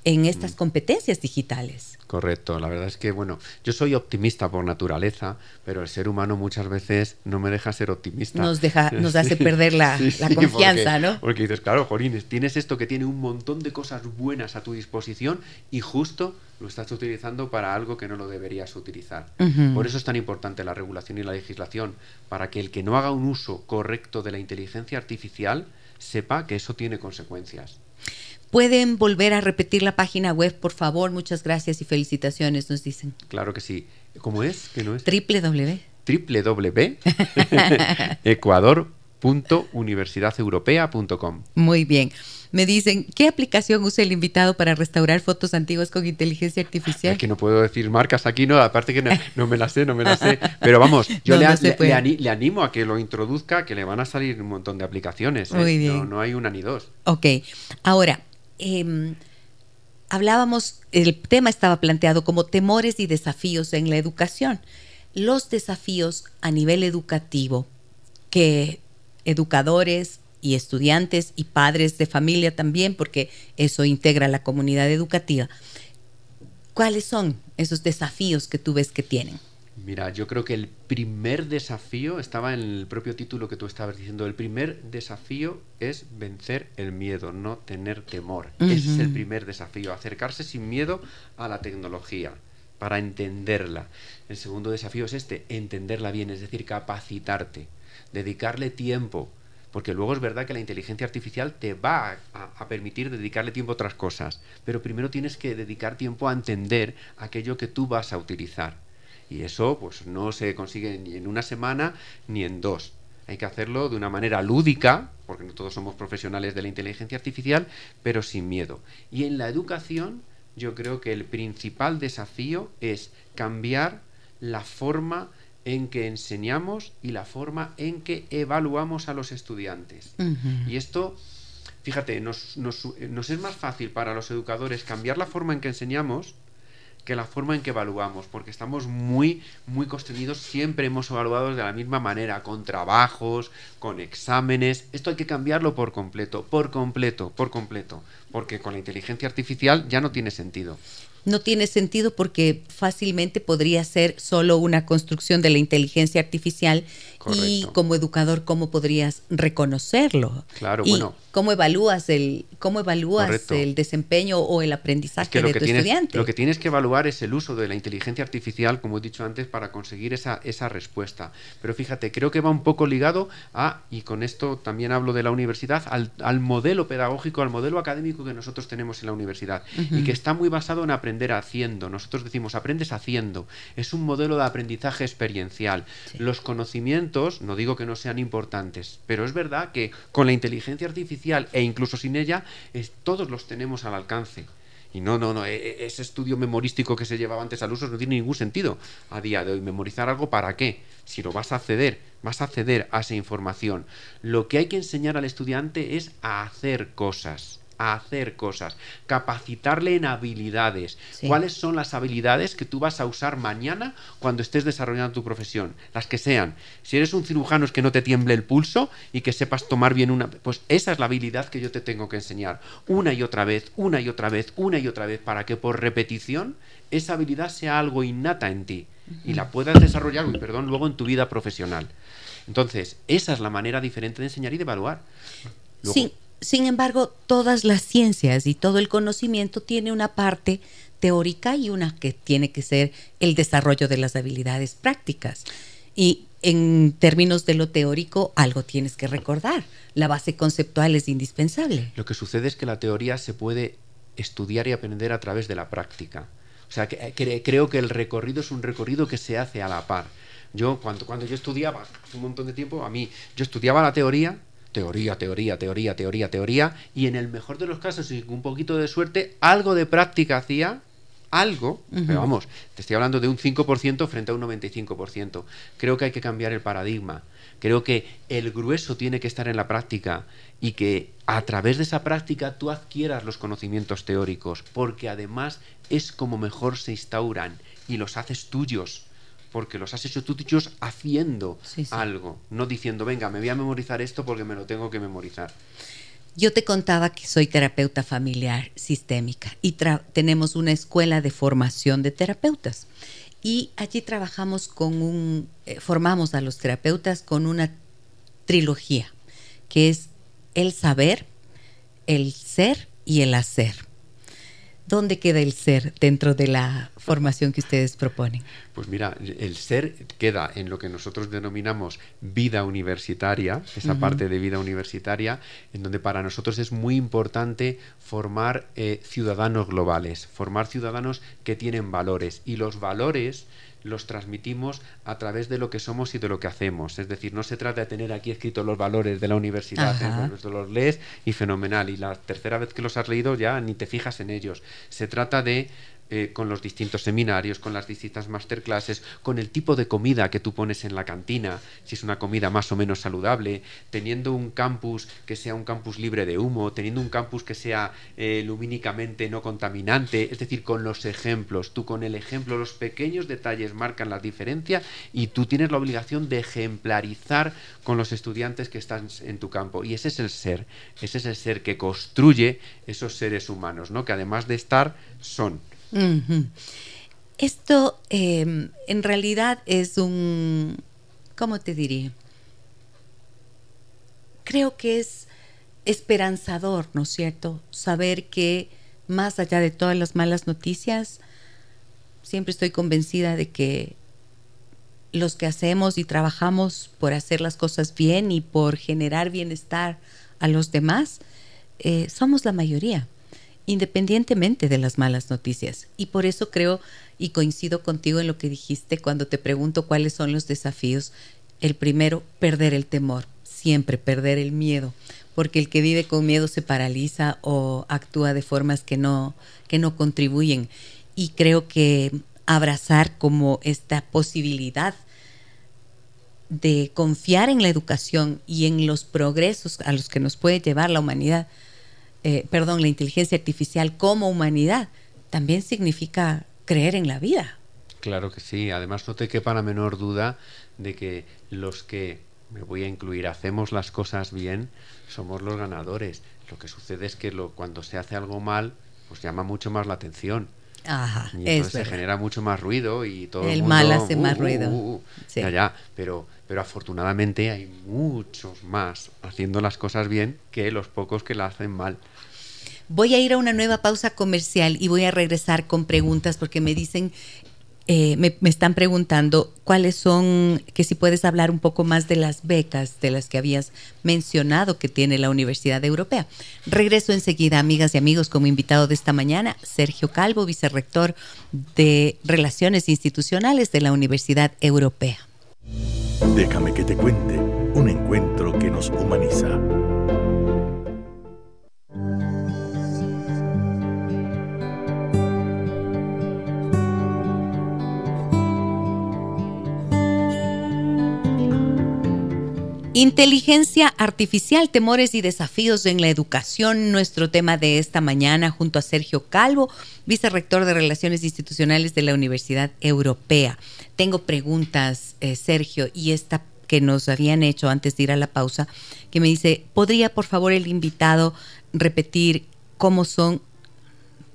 en estas mm. competencias digitales. Correcto, la verdad es que, bueno, yo soy optimista por naturaleza, pero el ser humano muchas veces no me deja ser optimista. Nos, deja, nos hace perder la, sí, la confianza, porque, ¿no? Porque dices, claro, Jorines, tienes esto que tiene un montón de cosas buenas a tu disposición y justo lo estás utilizando para algo que no lo deberías utilizar. Uh -huh. Por eso es tan importante la regulación y la legislación, para que el que no haga un uso correcto de la inteligencia artificial sepa que eso tiene consecuencias. ¿Pueden volver a repetir la página web, por favor? Muchas gracias y felicitaciones, nos dicen. Claro que sí. ¿Cómo es? ¿Qué no es? www. www.ecuador.universidadeuropea.com Muy bien. Me dicen, ¿qué aplicación usa el invitado para restaurar fotos antiguas con inteligencia artificial? Es que no puedo decir marcas aquí, no, aparte que no, no me las sé, no me las sé. Pero vamos, yo No, le, no a- se le- puede. le ani- le animo a que lo introduzca, que le van a salir un montón de aplicaciones. ¿eh? Muy bien. No, no hay una ni dos. Ok, ahora, em, hablábamos, el tema estaba planteado como temores y desafíos en la educación. Los desafíos a nivel educativo que educadores y estudiantes y padres de familia también, porque eso integra la comunidad educativa, ¿cuáles son esos desafíos que tú ves que tienen? Mira, yo creo que el primer desafío estaba en el propio título que tú estabas diciendo. El primer desafío es vencer el miedo, no tener temor. Ese es el primer desafío, acercarse sin miedo a la tecnología para entenderla. El segundo desafío es este, entenderla bien, es decir, capacitarte, dedicarle tiempo, porque luego es verdad que la inteligencia artificial te va a, a permitir dedicarle tiempo a otras cosas, pero primero tienes que dedicar tiempo a entender aquello que tú vas a utilizar. Y eso pues no se consigue ni en una semana ni en dos. Hay que hacerlo de una manera lúdica, porque no todos somos profesionales de la inteligencia artificial, pero sin miedo. Y en la educación yo creo que el principal desafío es cambiar la forma en que enseñamos y la forma en que evaluamos a los estudiantes. Y esto, fíjate, nos, nos es más fácil para los educadores cambiar la forma en que enseñamos que la forma en que evaluamos, porque estamos muy, muy construidos, siempre hemos evaluado de la misma manera, con trabajos, con exámenes. Esto hay que cambiarlo por completo, por completo, por completo, porque con la inteligencia artificial ya no tiene sentido no tiene sentido porque fácilmente podría ser solo una construcción de la inteligencia artificial y como educador cómo podrías reconocerlo claro y bueno. cómo evalúas el cómo evalúas el desempeño o el aprendizaje de tu estudiante lo que tienes que evaluar es el uso de la inteligencia artificial como he dicho antes para conseguir esa esa respuesta. Pero fíjate creo que va un poco ligado a y con esto también hablo de la universidad al, modelo pedagógico al modelo académico que nosotros tenemos en la universidad y que está muy basado en aprender haciendo. Nosotros decimos aprendes haciendo es un modelo de aprendizaje experiencial. Los conocimientos no digo que no sean importantes, pero es verdad que con la inteligencia artificial e incluso sin ella, todos los tenemos al alcance. Y no, no, no, e, e, ese estudio memorístico que se llevaba antes al uso no tiene ningún sentido a día de hoy. ¿Memorizar algo para qué? Si lo vas a acceder, vas a acceder a esa información. Lo que hay que enseñar al estudiante es a hacer cosas a hacer cosas, capacitarle en habilidades. ¿Cuáles son las habilidades que tú vas a usar mañana cuando estés desarrollando tu profesión? Las que sean. Si eres un cirujano es que no te tiemble el pulso y que sepas tomar bien una... Pues esa es la habilidad que yo te tengo que enseñar. Una y otra vez, una y otra vez, una y otra vez, para que por repetición esa habilidad sea algo innata en ti y la puedas desarrollar, perdón, luego en tu vida profesional. Entonces, esa es la manera diferente de enseñar y de evaluar. sí sin embargo, todas las ciencias y todo el conocimiento tiene una parte teórica y una que tiene que ser el desarrollo de las habilidades prácticas. Y en términos de lo teórico, algo tienes que recordar. La base conceptual es indispensable. Lo que sucede es que la teoría se puede estudiar y aprender a través de la práctica. O sea, que, creo que el recorrido es un recorrido que se hace a la par. Yo, cuando, cuando yo estudiaba, un montón de tiempo, a mí, yo estudiaba la teoría, teoría, teoría, teoría, teoría, teoría, y en el mejor de los casos, y con un poquito de suerte, algo de práctica hacía, algo, pero vamos, te estoy hablando de un 5% frente a un 95%. Creo que hay que cambiar el paradigma. Creo que el grueso tiene que estar en la práctica y que a través de esa práctica tú adquieras los conocimientos teóricos, porque además es como mejor se instauran y los haces tuyos porque los has hecho tú dichos haciendo algo, no diciendo, venga, me voy a memorizar esto porque me lo tengo que memorizar. Yo te contaba que soy terapeuta familiar sistémica y tenemos una escuela de formación de terapeutas. Y allí trabajamos con un, eh, formamos a los terapeutas con una trilogía, que es el saber, el ser y el hacer. ¿Dónde queda el ser dentro de la formación que ustedes proponen? Pues mira, el ser queda en lo que nosotros denominamos vida universitaria, esa parte de vida universitaria, en donde para nosotros es muy importante formar eh, ciudadanos globales, formar ciudadanos que tienen valores. Y los valores los transmitimos a través de lo que somos y de lo que hacemos. Es decir, no se trata de tener aquí escritos los valores de la universidad, ¿eh? los lees y fenomenal. Y la tercera vez que los has leído ya ni te fijas en ellos. Se trata de eh, con los distintos seminarios, con las distintas masterclasses, con el tipo de comida que tú pones en la cantina, si es una comida más o menos saludable, teniendo un campus que sea un campus libre de humo, teniendo un campus que sea eh, lumínicamente no contaminante, es decir, con los ejemplos, tú con el ejemplo, los pequeños detalles marcan la diferencia y tú tienes la obligación de ejemplarizar con los estudiantes que están en tu campo. Y ese es el ser, ese es el ser que construye esos seres humanos, ¿no? que además de estar, son. Esto em, en realidad es un, ¿cómo te diría? Creo que es esperanzador, ¿no es cierto? Saber que más allá de todas las malas noticias, siempre estoy convencida de que los que hacemos y trabajamos por hacer las cosas bien y por generar bienestar a los demás, eh, somos la mayoría independientemente de las malas noticias. Y por eso creo y coincido contigo en lo que dijiste cuando te pregunto cuáles son los desafíos. El primero, perder el temor, siempre perder el miedo, porque el que vive con miedo se paraliza o actúa de formas que no, que no contribuyen. Y creo que abrazar como esta posibilidad de confiar en la educación y en los progresos a los que nos puede llevar la humanidad, eh, perdón, la inteligencia artificial como humanidad, también significa creer en la vida. Claro que sí, además no te quepa la menor duda de que los que, me voy a incluir, hacemos las cosas bien, somos los ganadores. Lo que sucede es que lo, cuando se hace algo mal, pues llama mucho más la atención. Ajá, y entonces se genera mucho más ruido y todo el, el mundo, mal hace uh, más uh, ruido. uh, uh. Sí. Ya, ya, pero, pero afortunadamente hay muchos más haciendo las cosas bien que los pocos que la hacen mal. Voy a ir a una nueva pausa comercial y voy a regresar con preguntas porque me dicen, eh, me, me están preguntando cuáles son, que si puedes hablar un poco más de las becas de las que habías mencionado que tiene la Universidad Europea. Regreso enseguida, amigas y amigos, como invitado de esta mañana, Sergio Calvo, vicerrector de Relaciones Institucionales de la Universidad Europea. Déjame que te cuente un encuentro que nos humaniza. Inteligencia artificial, temores y desafíos en la educación, nuestro tema de esta mañana junto a Sergio Calvo, vicerrector de Relaciones Institucionales de la Universidad Europea. Tengo preguntas, eh, Sergio, y esta que nos habían hecho antes de ir a la pausa, que me dice, ¿podría por favor el invitado repetir cómo son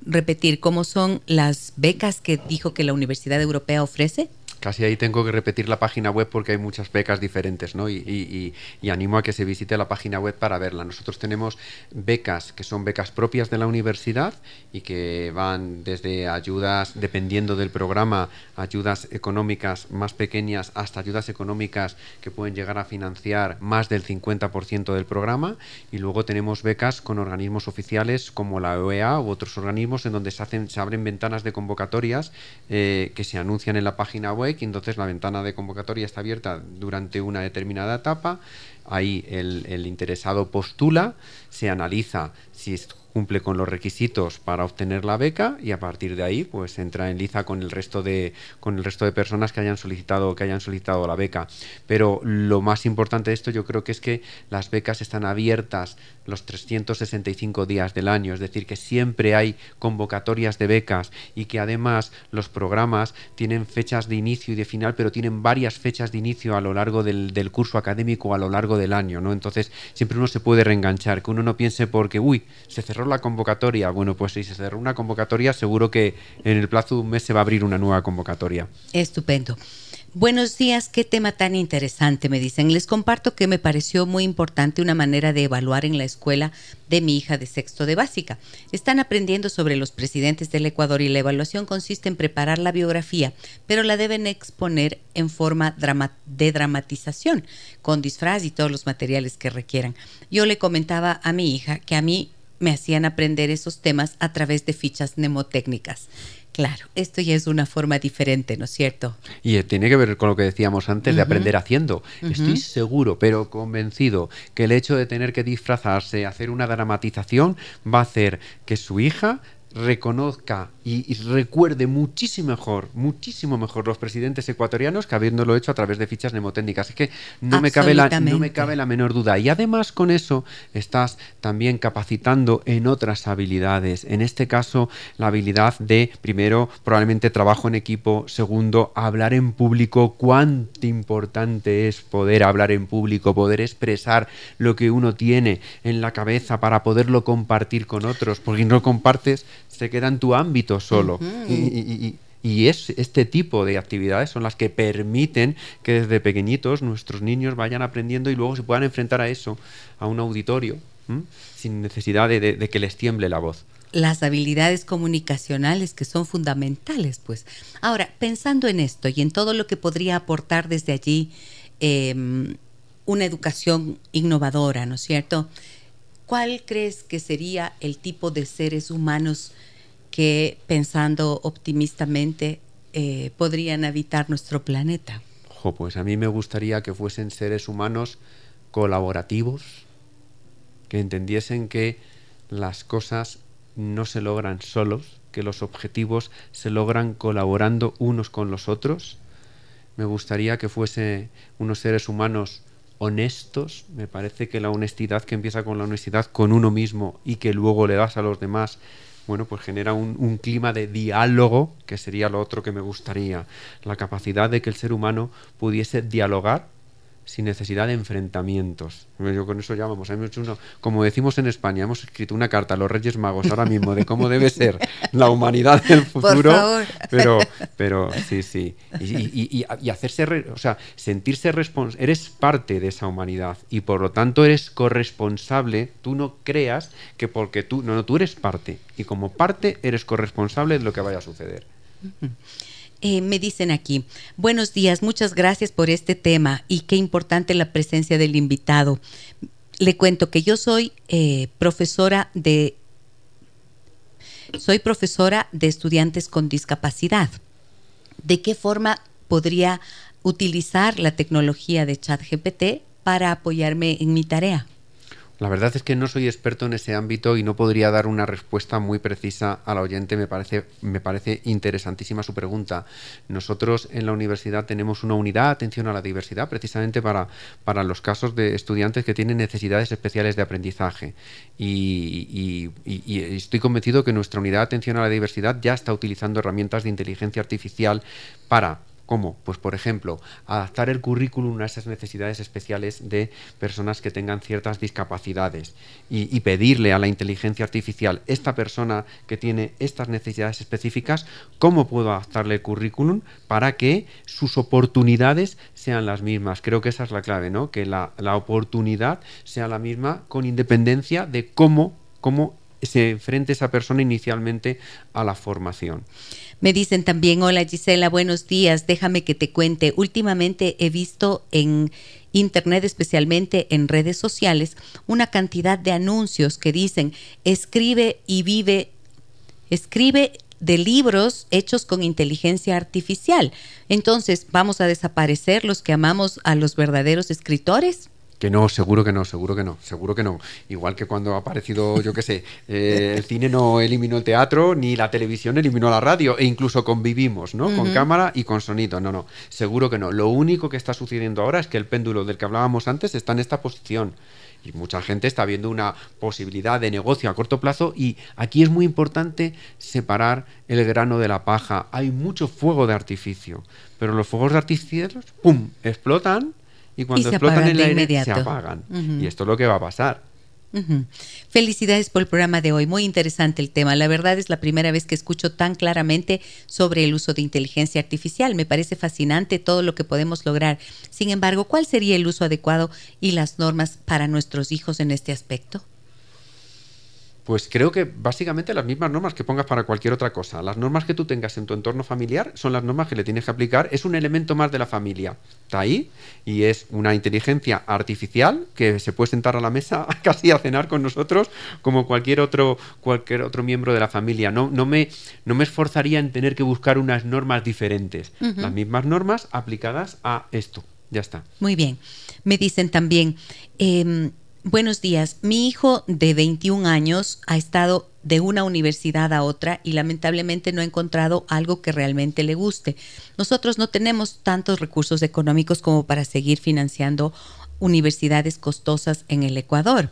repetir cómo son las becas que dijo que la Universidad Europea ofrece? Casi ahí tengo que repetir la página web porque hay muchas becas diferentes, ¿no? Y, animo a que se visite la página web para verla. Nosotros tenemos becas que son becas propias de la universidad y que van desde ayudas, dependiendo del programa, ayudas económicas más pequeñas hasta ayudas económicas que pueden llegar a financiar más del 50% del programa. Y luego tenemos becas con organismos oficiales como la OEA u otros organismos en donde se, hacen, se abren ventanas de convocatorias eh, que se anuncian en la página web y entonces la ventana de convocatoria está abierta durante una determinada etapa, ahí el, interesado postula, se analiza si cumple con los requisitos para obtener la beca y a partir de ahí pues entra en liza con el resto de con el resto de personas que hayan solicitado que hayan solicitado la beca. Pero lo más importante de esto yo creo que es que las becas están abiertas los 365 días del año. Es decir que siempre hay convocatorias de becas y que además los programas tienen fechas de inicio y de final pero tienen varias fechas de inicio a lo largo del, del curso académico a lo largo del año no entonces siempre uno se puede reenganchar que uno no piense porque uy se cerró la convocatoria. Bueno, pues si se cerró una convocatoria, seguro que en el plazo de un mes se va a abrir una nueva convocatoria. Estupendo. Buenos días, qué tema tan interesante, me dicen. Les comparto que me pareció muy importante una manera de evaluar en la escuela de mi hija de sexto de básica. Están aprendiendo sobre los presidentes del Ecuador y la evaluación consiste en preparar la biografía, pero la deben exponer en forma de dramatización, con disfraz y todos los materiales que requieran. Yo le comentaba a mi hija que a mí me hacían aprender esos temas a través de fichas mnemotécnicas. Claro, esto ya es una forma diferente, ¿no es cierto? Y tiene que ver con lo que decíamos antes uh -huh. de aprender haciendo. Uh -huh. Estoy seguro, pero convencido, que el hecho de tener que disfrazarse, hacer una dramatización, va a hacer que su hija reconozca y, y, recuerde muchísimo mejor, muchísimo mejor los presidentes ecuatorianos que habiéndolo hecho a través de fichas mnemotécnicas. Es que no me, cabe la, no me cabe la menor duda. Y además con eso estás también capacitando en otras habilidades. En este caso, la habilidad de, primero, probablemente trabajo en equipo. Segundo, hablar en público. Cuánto importante es poder hablar en público, poder expresar lo que uno tiene en la cabeza para poderlo compartir con otros. Porque no compartes se queda en tu ámbito solo. Uh -huh. y, y, y, y, es este tipo de actividades son las que permiten que desde pequeñitos nuestros niños vayan aprendiendo y luego se puedan enfrentar a eso, a un auditorio, ¿m? sin necesidad de, de, de, que les tiemble la voz. Las habilidades comunicacionales que son fundamentales, pues. Ahora, pensando en esto y en todo lo que podría aportar desde allí eh, una educación innovadora, ¿no es cierto? ¿Cuál crees que sería el tipo de seres humanos que, pensando optimistamente, eh, podrían habitar nuestro planeta? Ojo, pues a mí me gustaría que fuesen seres humanos colaborativos, que entendiesen que las cosas no se logran solos, que los objetivos se logran colaborando unos con los otros. Me gustaría que fuese unos seres humanos honestos. Me parece que la honestidad que empieza con la honestidad con uno mismo y que luego le das a los demás, bueno, pues genera un, un, clima de diálogo, que sería lo otro que me gustaría. La capacidad de que el ser humano pudiese dialogar sin necesidad de enfrentamientos. Yo con eso ya vamos, hemos hecho uno, como decimos en España, hemos escrito una carta a los Reyes Magos ahora mismo de cómo debe ser la humanidad del futuro. Pero, pero sí, sí. Y, y, hacerse, o sea, sentirse responsable. Eres parte de esa humanidad y por lo tanto eres corresponsable. Tú no creas que porque tú, no, no, tú eres parte y como parte eres corresponsable de lo que vaya a suceder. Eh, me dicen aquí, buenos días, muchas gracias por este tema y qué importante la presencia del invitado. Le cuento que yo soy eh, profesora de soy profesora de estudiantes con discapacidad. ¿De qué forma podría utilizar la tecnología de ChatGPT para apoyarme en mi tarea? La verdad es que no soy experto en ese ámbito y no podría dar una respuesta muy precisa al oyente. Me parece, me parece interesantísima su pregunta. Nosotros en la universidad tenemos una unidad de atención a la diversidad precisamente para, para los casos de estudiantes que tienen necesidades especiales de aprendizaje. Y, y estoy convencido que nuestra unidad de atención a la diversidad ya está utilizando herramientas de inteligencia artificial para ¿Cómo? Pues por ejemplo, adaptar el currículum a esas necesidades especiales de personas que tengan ciertas discapacidades y, pedirle a la inteligencia artificial, esta persona que tiene estas necesidades específicas, ¿cómo puedo adaptarle el currículum para que sus oportunidades sean las mismas? Creo que esa es la clave, ¿no? Que la, la oportunidad sea la misma con independencia de cómo, cómo se enfrente esa persona inicialmente a la formación. Me dicen también, hola Gisela, buenos días, déjame que te cuente. Últimamente he visto en Internet, especialmente en redes sociales, una cantidad de anuncios que dicen, escribe y vive, escribe de libros hechos con inteligencia artificial. Entonces, ¿vamos a desaparecer los que amamos a los verdaderos escritores? Que no, seguro que no, seguro que no, seguro que no. Igual que cuando ha aparecido, yo qué sé, eh, el cine no eliminó el teatro, ni la televisión eliminó la radio, e incluso convivimos, ¿no? Con cámara y con sonido. No, no, seguro que no. Lo único que está sucediendo ahora es que el péndulo del que hablábamos antes está en esta posición. Y mucha gente está viendo una posibilidad de negocio a corto plazo y aquí es muy importante separar el grano de la paja. Hay mucho fuego de artificio, pero los fuegos de artificio, ¡pum!, explotan y cuando explotan en el aire se apagan. Y esto es lo que va a pasar. Felicidades por el programa de hoy, muy interesante el tema. La verdad es la primera vez que escucho tan claramente sobre el uso de inteligencia artificial. Me parece fascinante todo lo que podemos lograr. Sin embargo, ¿cuál sería el uso adecuado y las normas para nuestros hijos en este aspecto? Pues creo que básicamente las mismas normas que pongas para cualquier otra cosa. Las normas que tú tengas en tu entorno familiar son las normas que le tienes que aplicar. Es un elemento más de la familia. Está ahí y es una inteligencia artificial que se puede sentar a la mesa casi a cenar con nosotros como cualquier otro, cualquier otro miembro de la familia. No, no, me, no me esforzaría en tener que buscar unas normas diferentes. Las mismas normas aplicadas a esto. Ya está. Muy bien. Me dicen también... Em, Buenos días. Mi hijo de 21 años ha estado de una universidad a otra y lamentablemente no ha encontrado algo que realmente le guste. Nosotros no tenemos tantos recursos económicos como para seguir financiando universidades costosas en el Ecuador.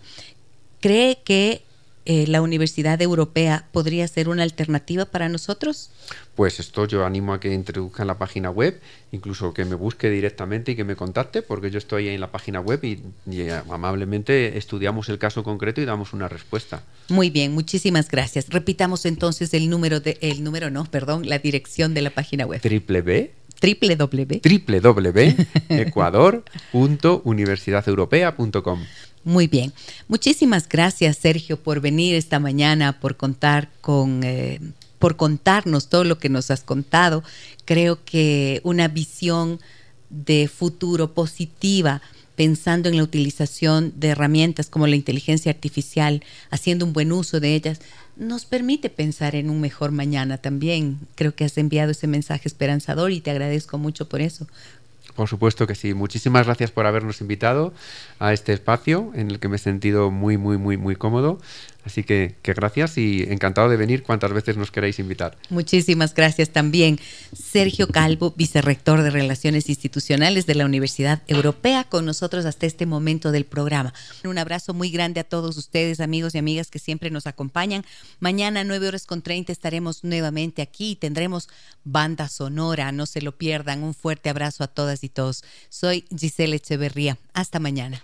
¿Cree que eh, la Universidad Europea podría ser una alternativa para nosotros? Pues esto yo animo a que introduzca en la página web, incluso que me busque directamente y que me contacte, porque yo estoy ahí en la página web y, amablemente estudiamos el caso concreto y damos una respuesta. Muy bien, muchísimas gracias. Repitamos entonces el número de, el número no, perdón, la dirección de la página web. Triple B www.ecuador.universidadeuropea.com muy bien. Muchísimas gracias, Sergio, por venir esta mañana, por contar con, eh, por contarnos todo lo que nos has contado. Creo que una visión de futuro positiva, pensando en la utilización de herramientas como la inteligencia artificial, haciendo un buen uso de ellas, nos permite pensar en un mejor mañana también. Creo que has enviado ese mensaje esperanzador y te agradezco mucho por eso. Por supuesto que sí. Muchísimas gracias por habernos invitado a este espacio en el que me he sentido muy, muy, muy, muy cómodo. Así que, que gracias y encantado de venir cuantas veces nos queráis invitar. Muchísimas gracias también. Sergio Calvo, vicerrector de Relaciones Institucionales de la Universidad Europea, con nosotros hasta este momento del programa. Un abrazo muy grande a todos ustedes, amigos y amigas que siempre nos acompañan. Mañana, 9 horas con 30, estaremos nuevamente aquí y tendremos banda sonora. No se lo pierdan. Un fuerte abrazo a todas y todos. Soy Giselle Echeverría. Hasta mañana.